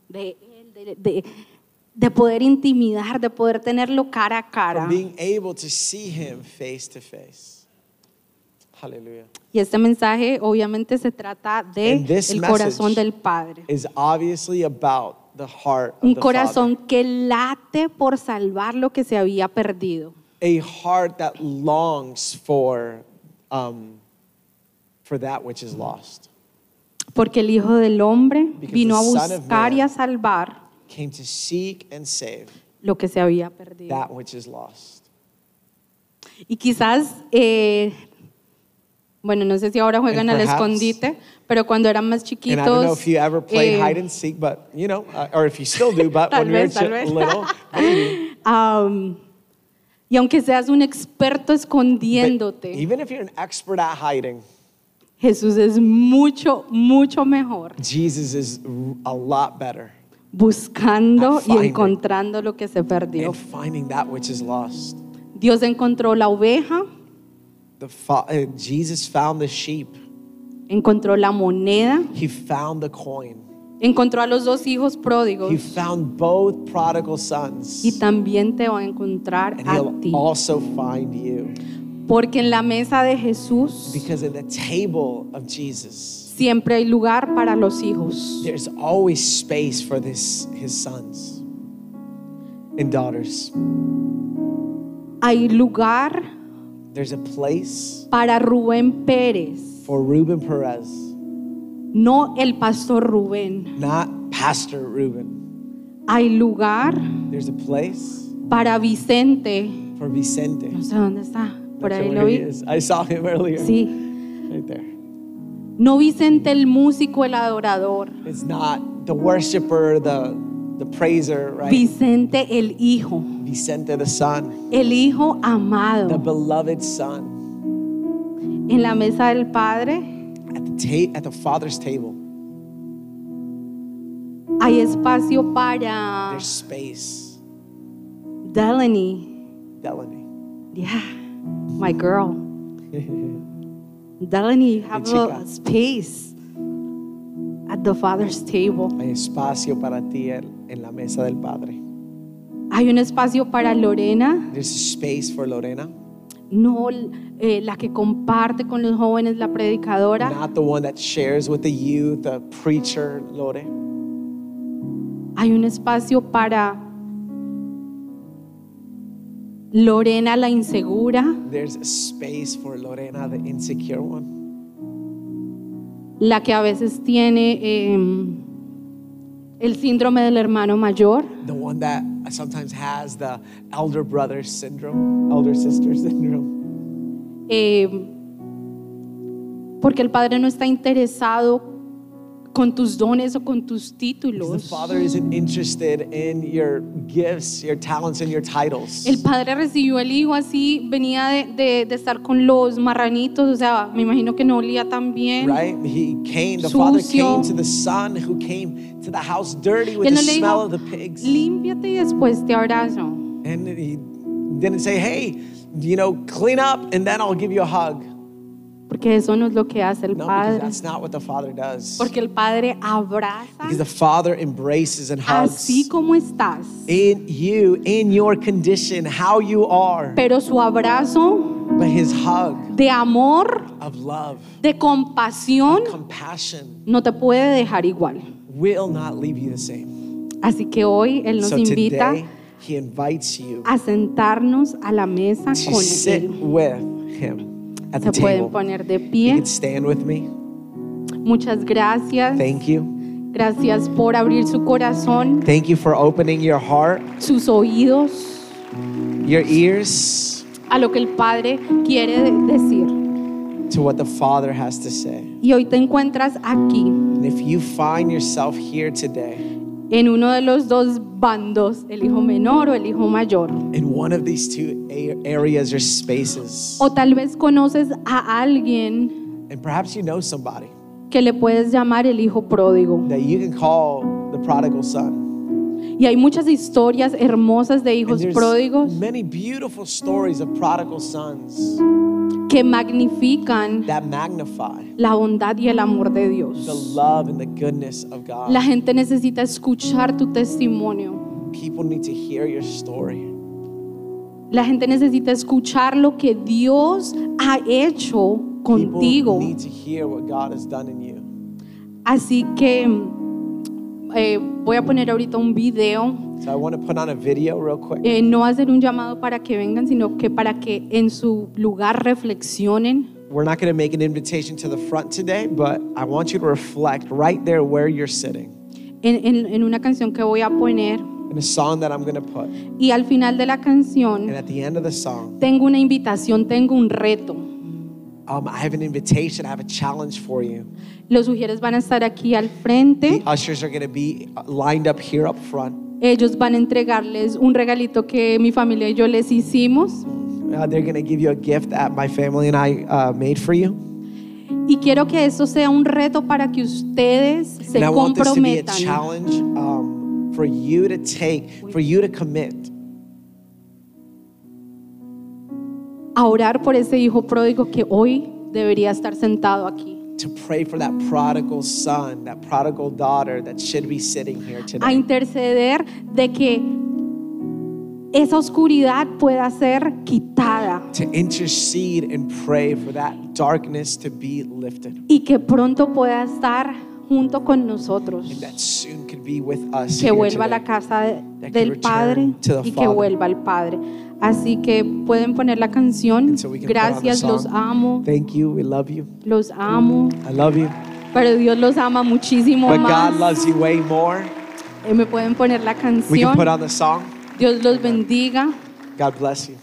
De él, de, de- de poder intimidar, de poder tenerlo cara a cara. being able to see him face to face. Hallelujah. Y este mensaje obviamente se trata de And this el corazón del Padre. Is obviously about the heart of Un the corazón que late por salvar lo que se había perdido. Father. A heart that longs for, um, for that which is lost. Porque el Hijo del Hombre Because vino a buscar y a salvar Came to seek and save lo que se había perdido. that which is lost. Y quizás, eh, bueno, no sé si ahora juegan al escondite, pero cuando eran más And chiquitos. I don't know if you ever played eh, hide and seek, but you know, uh, or if you still do, but when vez, little, maybe. am, y aunque seas un experto But escondiéndote, even if you're an expert at hiding, Jesús es mucho, mucho mejor Jesus is a lot better buscando At y finding. encontrando lo que se perdió. finding that which is lost. Dios encontró la oveja, The uh, Jesus found the sheep. encontró la moneda, He found the coin. encontró a los dos hijos He pródigos found both prodigal sons. y también te va a encontrar And a he'll ti. also find you. Porque en la mesa de Jesús Because at the table of Jesus, siempre hay lugar para los hijos. there's always space for this, his sons and daughters. Hay lugar There's a place para Rubén Pérez, for Ruben Perez, no el pastor Rubén. not Pastor Ruben. Hay lugar There's a place para Vicente. for Vicente. No sé dónde está. Por Not ahí lo vi. I saw him earlier. Sí. Right there. No Vicente el músico, el adorador. It's not the worshiper, the the praiser, right? Vicente el hijo. Vicente the son, El hijo the amado. beloved son, En la mesa del Padre at the ta- at the Father's table. hay espacio para There's space. Delaney. Delaney. Yeah, my girl. Delaney, you have a space at the Father's table. Hay espacio para ti en, en la mesa del Padre. Hay un espacio para Lorena, There's a space for Lorena, no eh, la que comparte con los jóvenes, la predicadora. not the one that shares with the youth, the preacher, Lore. Hay un espacio para Lorena, la insegura, There's a space for Lorena, the insecure one, la que a veces tiene eh, el síndrome del hermano mayor. the one that sometimes has the elder brother syndrome, elder sister syndrome. eh, porque el Padre no está interesado con tus dones o con tus The títulos. Father isn't interested in your gifts, your talents, and your titles. El Padre recibió el Hijo así, venía de, de- de estar con los marranitos, o sea, me imagino que no olía tan bien. Right? He came, the Father came to the Son who came to the house dirty with the no le smell dijo, of the pigs. límpiate y después te abrazo. And he didn't say, hey, you know, clean up and then I'll give you a hug. Porque eso no es lo que hace el No, because Padre. that's not what the Father does. Porque el Padre abraza the Father embraces and hugs así como estás. in you, in your condition, how you are. Pero su abrazo But his hug de amor, of love, de compasión, compassion, no te puede dejar igual. will not leave you the same. Así que hoy Él nos So invita today, he invites you a sentarnos a la mesa con Él. with him at the Se pueden table. poner de You pie. can stand with me. Muchas gracias. Thank you. Gracias por abrir su corazón, Thank you for opening your heart, sus oídos, your ears a lo que el Padre quiere de- decir. to what the Father has to say. Y hoy te encuentras aquí, And if you find yourself here today en uno de los dos bandos, el hijo menor o el hijo mayor. in one of these two areas or spaces, O tal vez conoces a alguien and perhaps you know somebody que le puedes llamar el hijo pródigo. that you can call the prodigal son. Y hay muchas historias hermosas de hijos pródigos many beautiful stories of prodigal sons que magnifican that magnify la bondad y el amor de the Dios. love and the goodness of God. La gente necesita escuchar tu testimonio. People need to hear your story. La gente necesita escuchar lo que Dios ha hecho contigo. People need to hear what God has done in you. Así que eh, voy a poner ahorita un video. So I want to put on a video real quick. Eh, no hacer un llamado para que vengan, sino que para que en su lugar reflexionen. We're not going to make an invitation to the front today, but I want you to reflect right there where you're sitting En, en- en una canción que voy a poner. in a song that I'm going to put. Y al final de la canción And at the end of the song, tengo una invitación, tengo un reto. Um, I have an invitation, I have a challenge for you. Los sugieres van a estar aquí al frente. The ushers are going to be uh, lined up here up front. Ellos van a entregarles un regalito que mi familia y yo les hicimos. Uh, they're going to give you a gift that my family and I uh, made for you. Y quiero que esto sea un reto para que ustedes se and I want this to be a challenge um, for you to take, for you to commit a orar por ese hijo pródigo que hoy debería estar sentado aquí. to pray for that prodigal son, that prodigal daughter that should be sitting here A today. interceder de que esa oscuridad pueda ser quitada To intercede and pray for that darkness to be lifted. y que pronto pueda estar junto con nosotros. And that soon could be with us. Que vuelva a la casa de- del Padre y que vuelva al Padre. Así que pueden poner la canción. So Gracias, los amo, Thank you. We love you. los amo. I love you. Pero Dios los ama muchísimo But más. God loves you way more. Eh, Me pueden poner la We can canción. put on the song. Dios los bendiga. God bless you.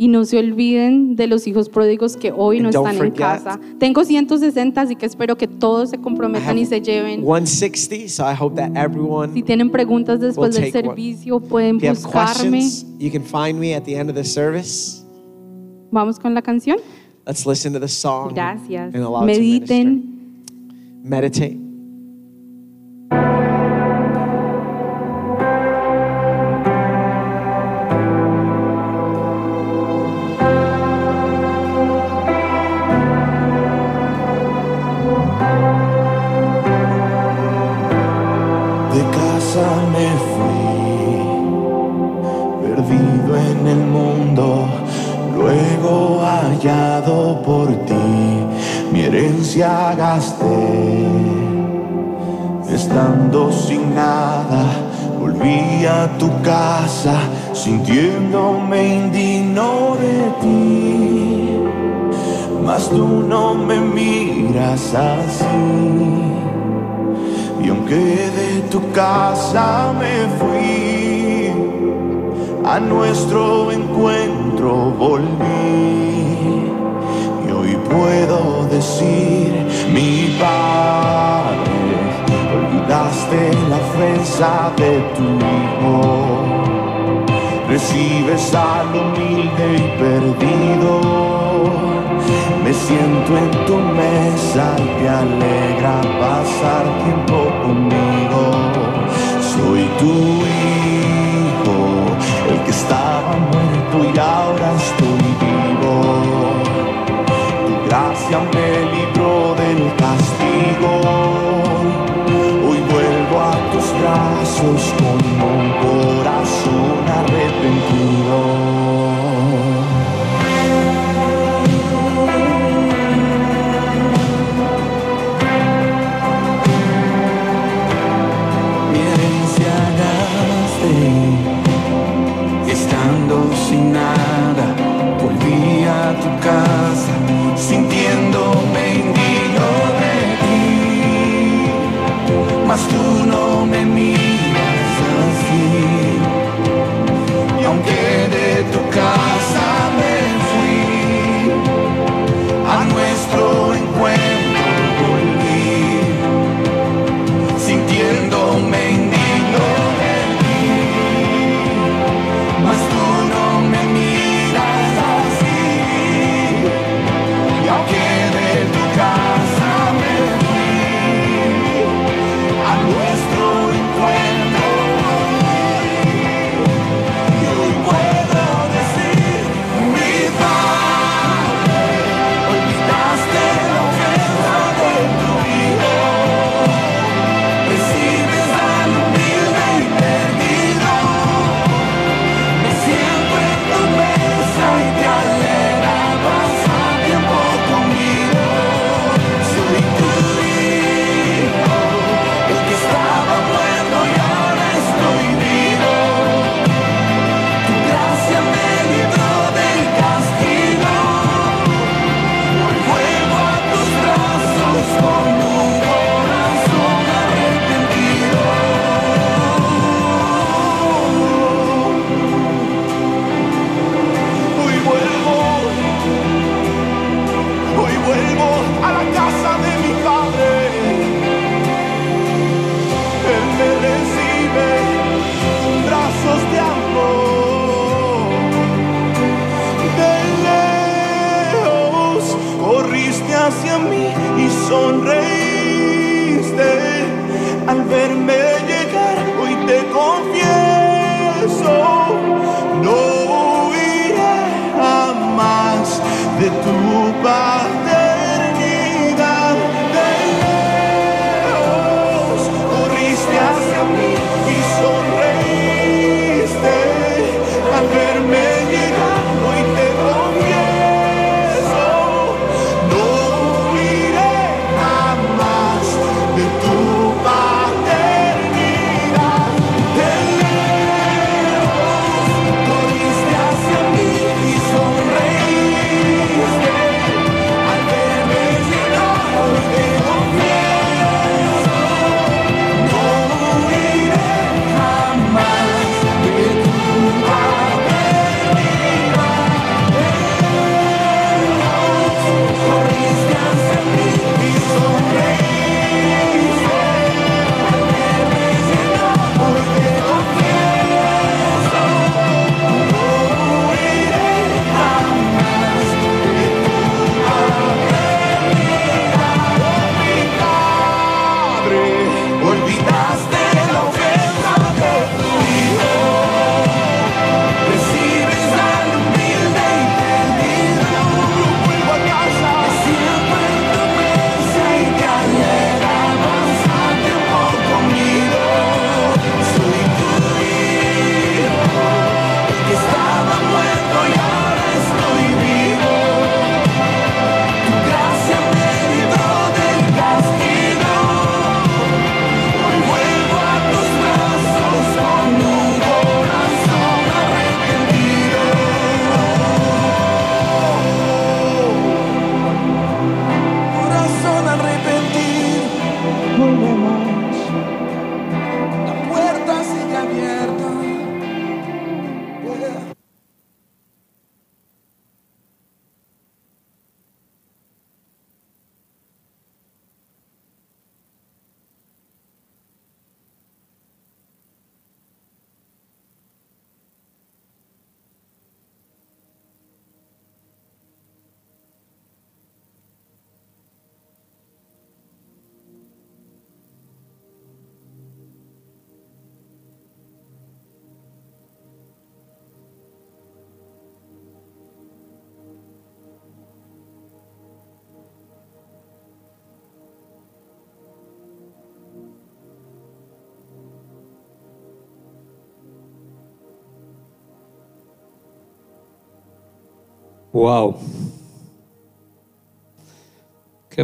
Y no se olviden de los hijos pródigos que hoy no están en casa. Tengo 160, así que espero que todos se comprometan y se lleven. 160. So I hope that everyone. Si tienen preguntas después del take one. servicio, pueden If buscarme. questions, you can find me at the end of the service. Vamos con la canción. Let's listen to the song. Gracias. And allow it to. Mediten. Meditate. Nuestro encuentro volví. Y hoy puedo decir, mi Padre, olvidaste la ofensa de tu Hijo. Recibes al humilde y perdido. Me siento en tu mesa y te alegra pasar tiempo conmigo. Soy tu hijo, muerto y ahora estoy vivo. Tu gracia me libró del castigo. Hoy vuelvo a tus brazos con un corazón arrepentido. Mas y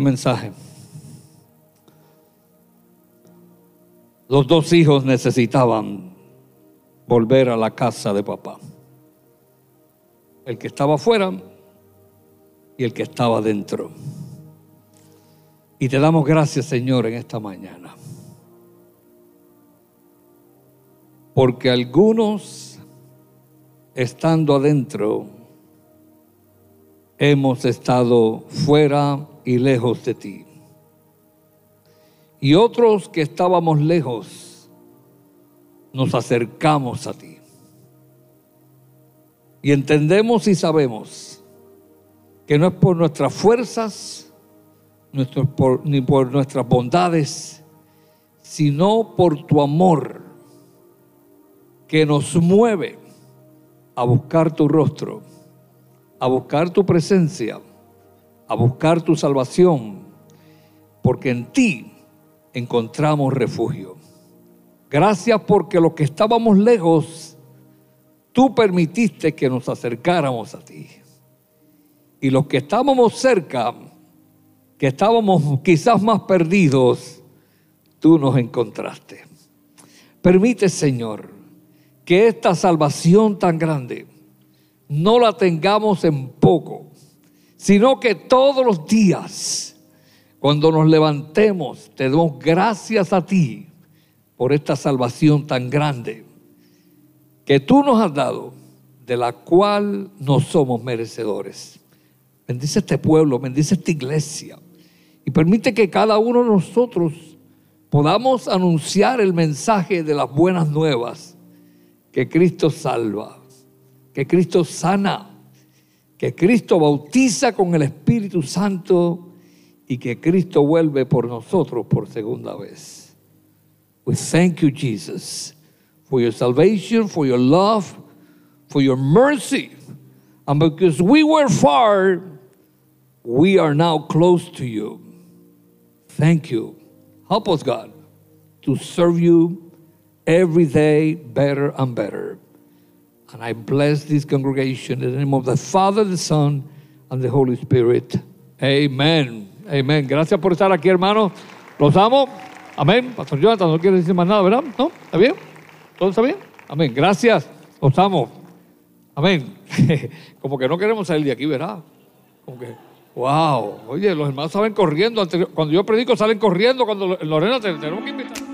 mensaje. Los dos hijos necesitaban volver a la casa de papá. El que estaba afuera y el que estaba dentro. Y te damos gracias, Señor, en esta mañana. Porque algunos, estando adentro, hemos estado fuera y lejos de ti. Y otros que estábamos lejos, nos acercamos a ti. Y entendemos y sabemos que no es por nuestras fuerzas, ni por nuestras bondades, sino por tu amor que nos mueve a buscar tu rostro, a buscar tu presencia, a buscar tu salvación, porque en ti encontramos refugio. Gracias porque los que estábamos lejos, tú permitiste que nos acercáramos a ti. Y los que estábamos cerca, que estábamos quizás más perdidos, tú nos encontraste. Permite, Señor, que esta salvación tan grande no la tengamos en poco, sino que todos los días, cuando nos levantemos, te damos gracias a ti por esta salvación tan grande que tú nos has dado, de la cual no somos merecedores. Bendice este pueblo, bendice esta iglesia y permite que cada uno de nosotros podamos anunciar el mensaje de las buenas nuevas, que Cristo salva, que Cristo sana, que Cristo bautiza con el Espíritu Santo y que Cristo vuelve por nosotros por segunda vez. We thank you, Jesus, for your salvation, for your love, for your mercy. And because we were far, we are now close to you. Thank you. Help us, God, to serve you every day better and better. And I bless this congregation in the name of the Father, the Son, and the Holy Spirit. Amen. Amen. Gracias por estar aquí, hermanos. Los amo. Amén. Pastor Jonathan, no quiere decir más nada, ¿verdad? ¿No? ¿Está bien? ¿Todo está bien? Amén. Gracias. Los amo. Amén. Como que no queremos salir de aquí, ¿verdad? Como que, wow. Oye, los hermanos salen corriendo. Cuando yo predico, salen corriendo. Cuando Lorena, tenemos que invitar.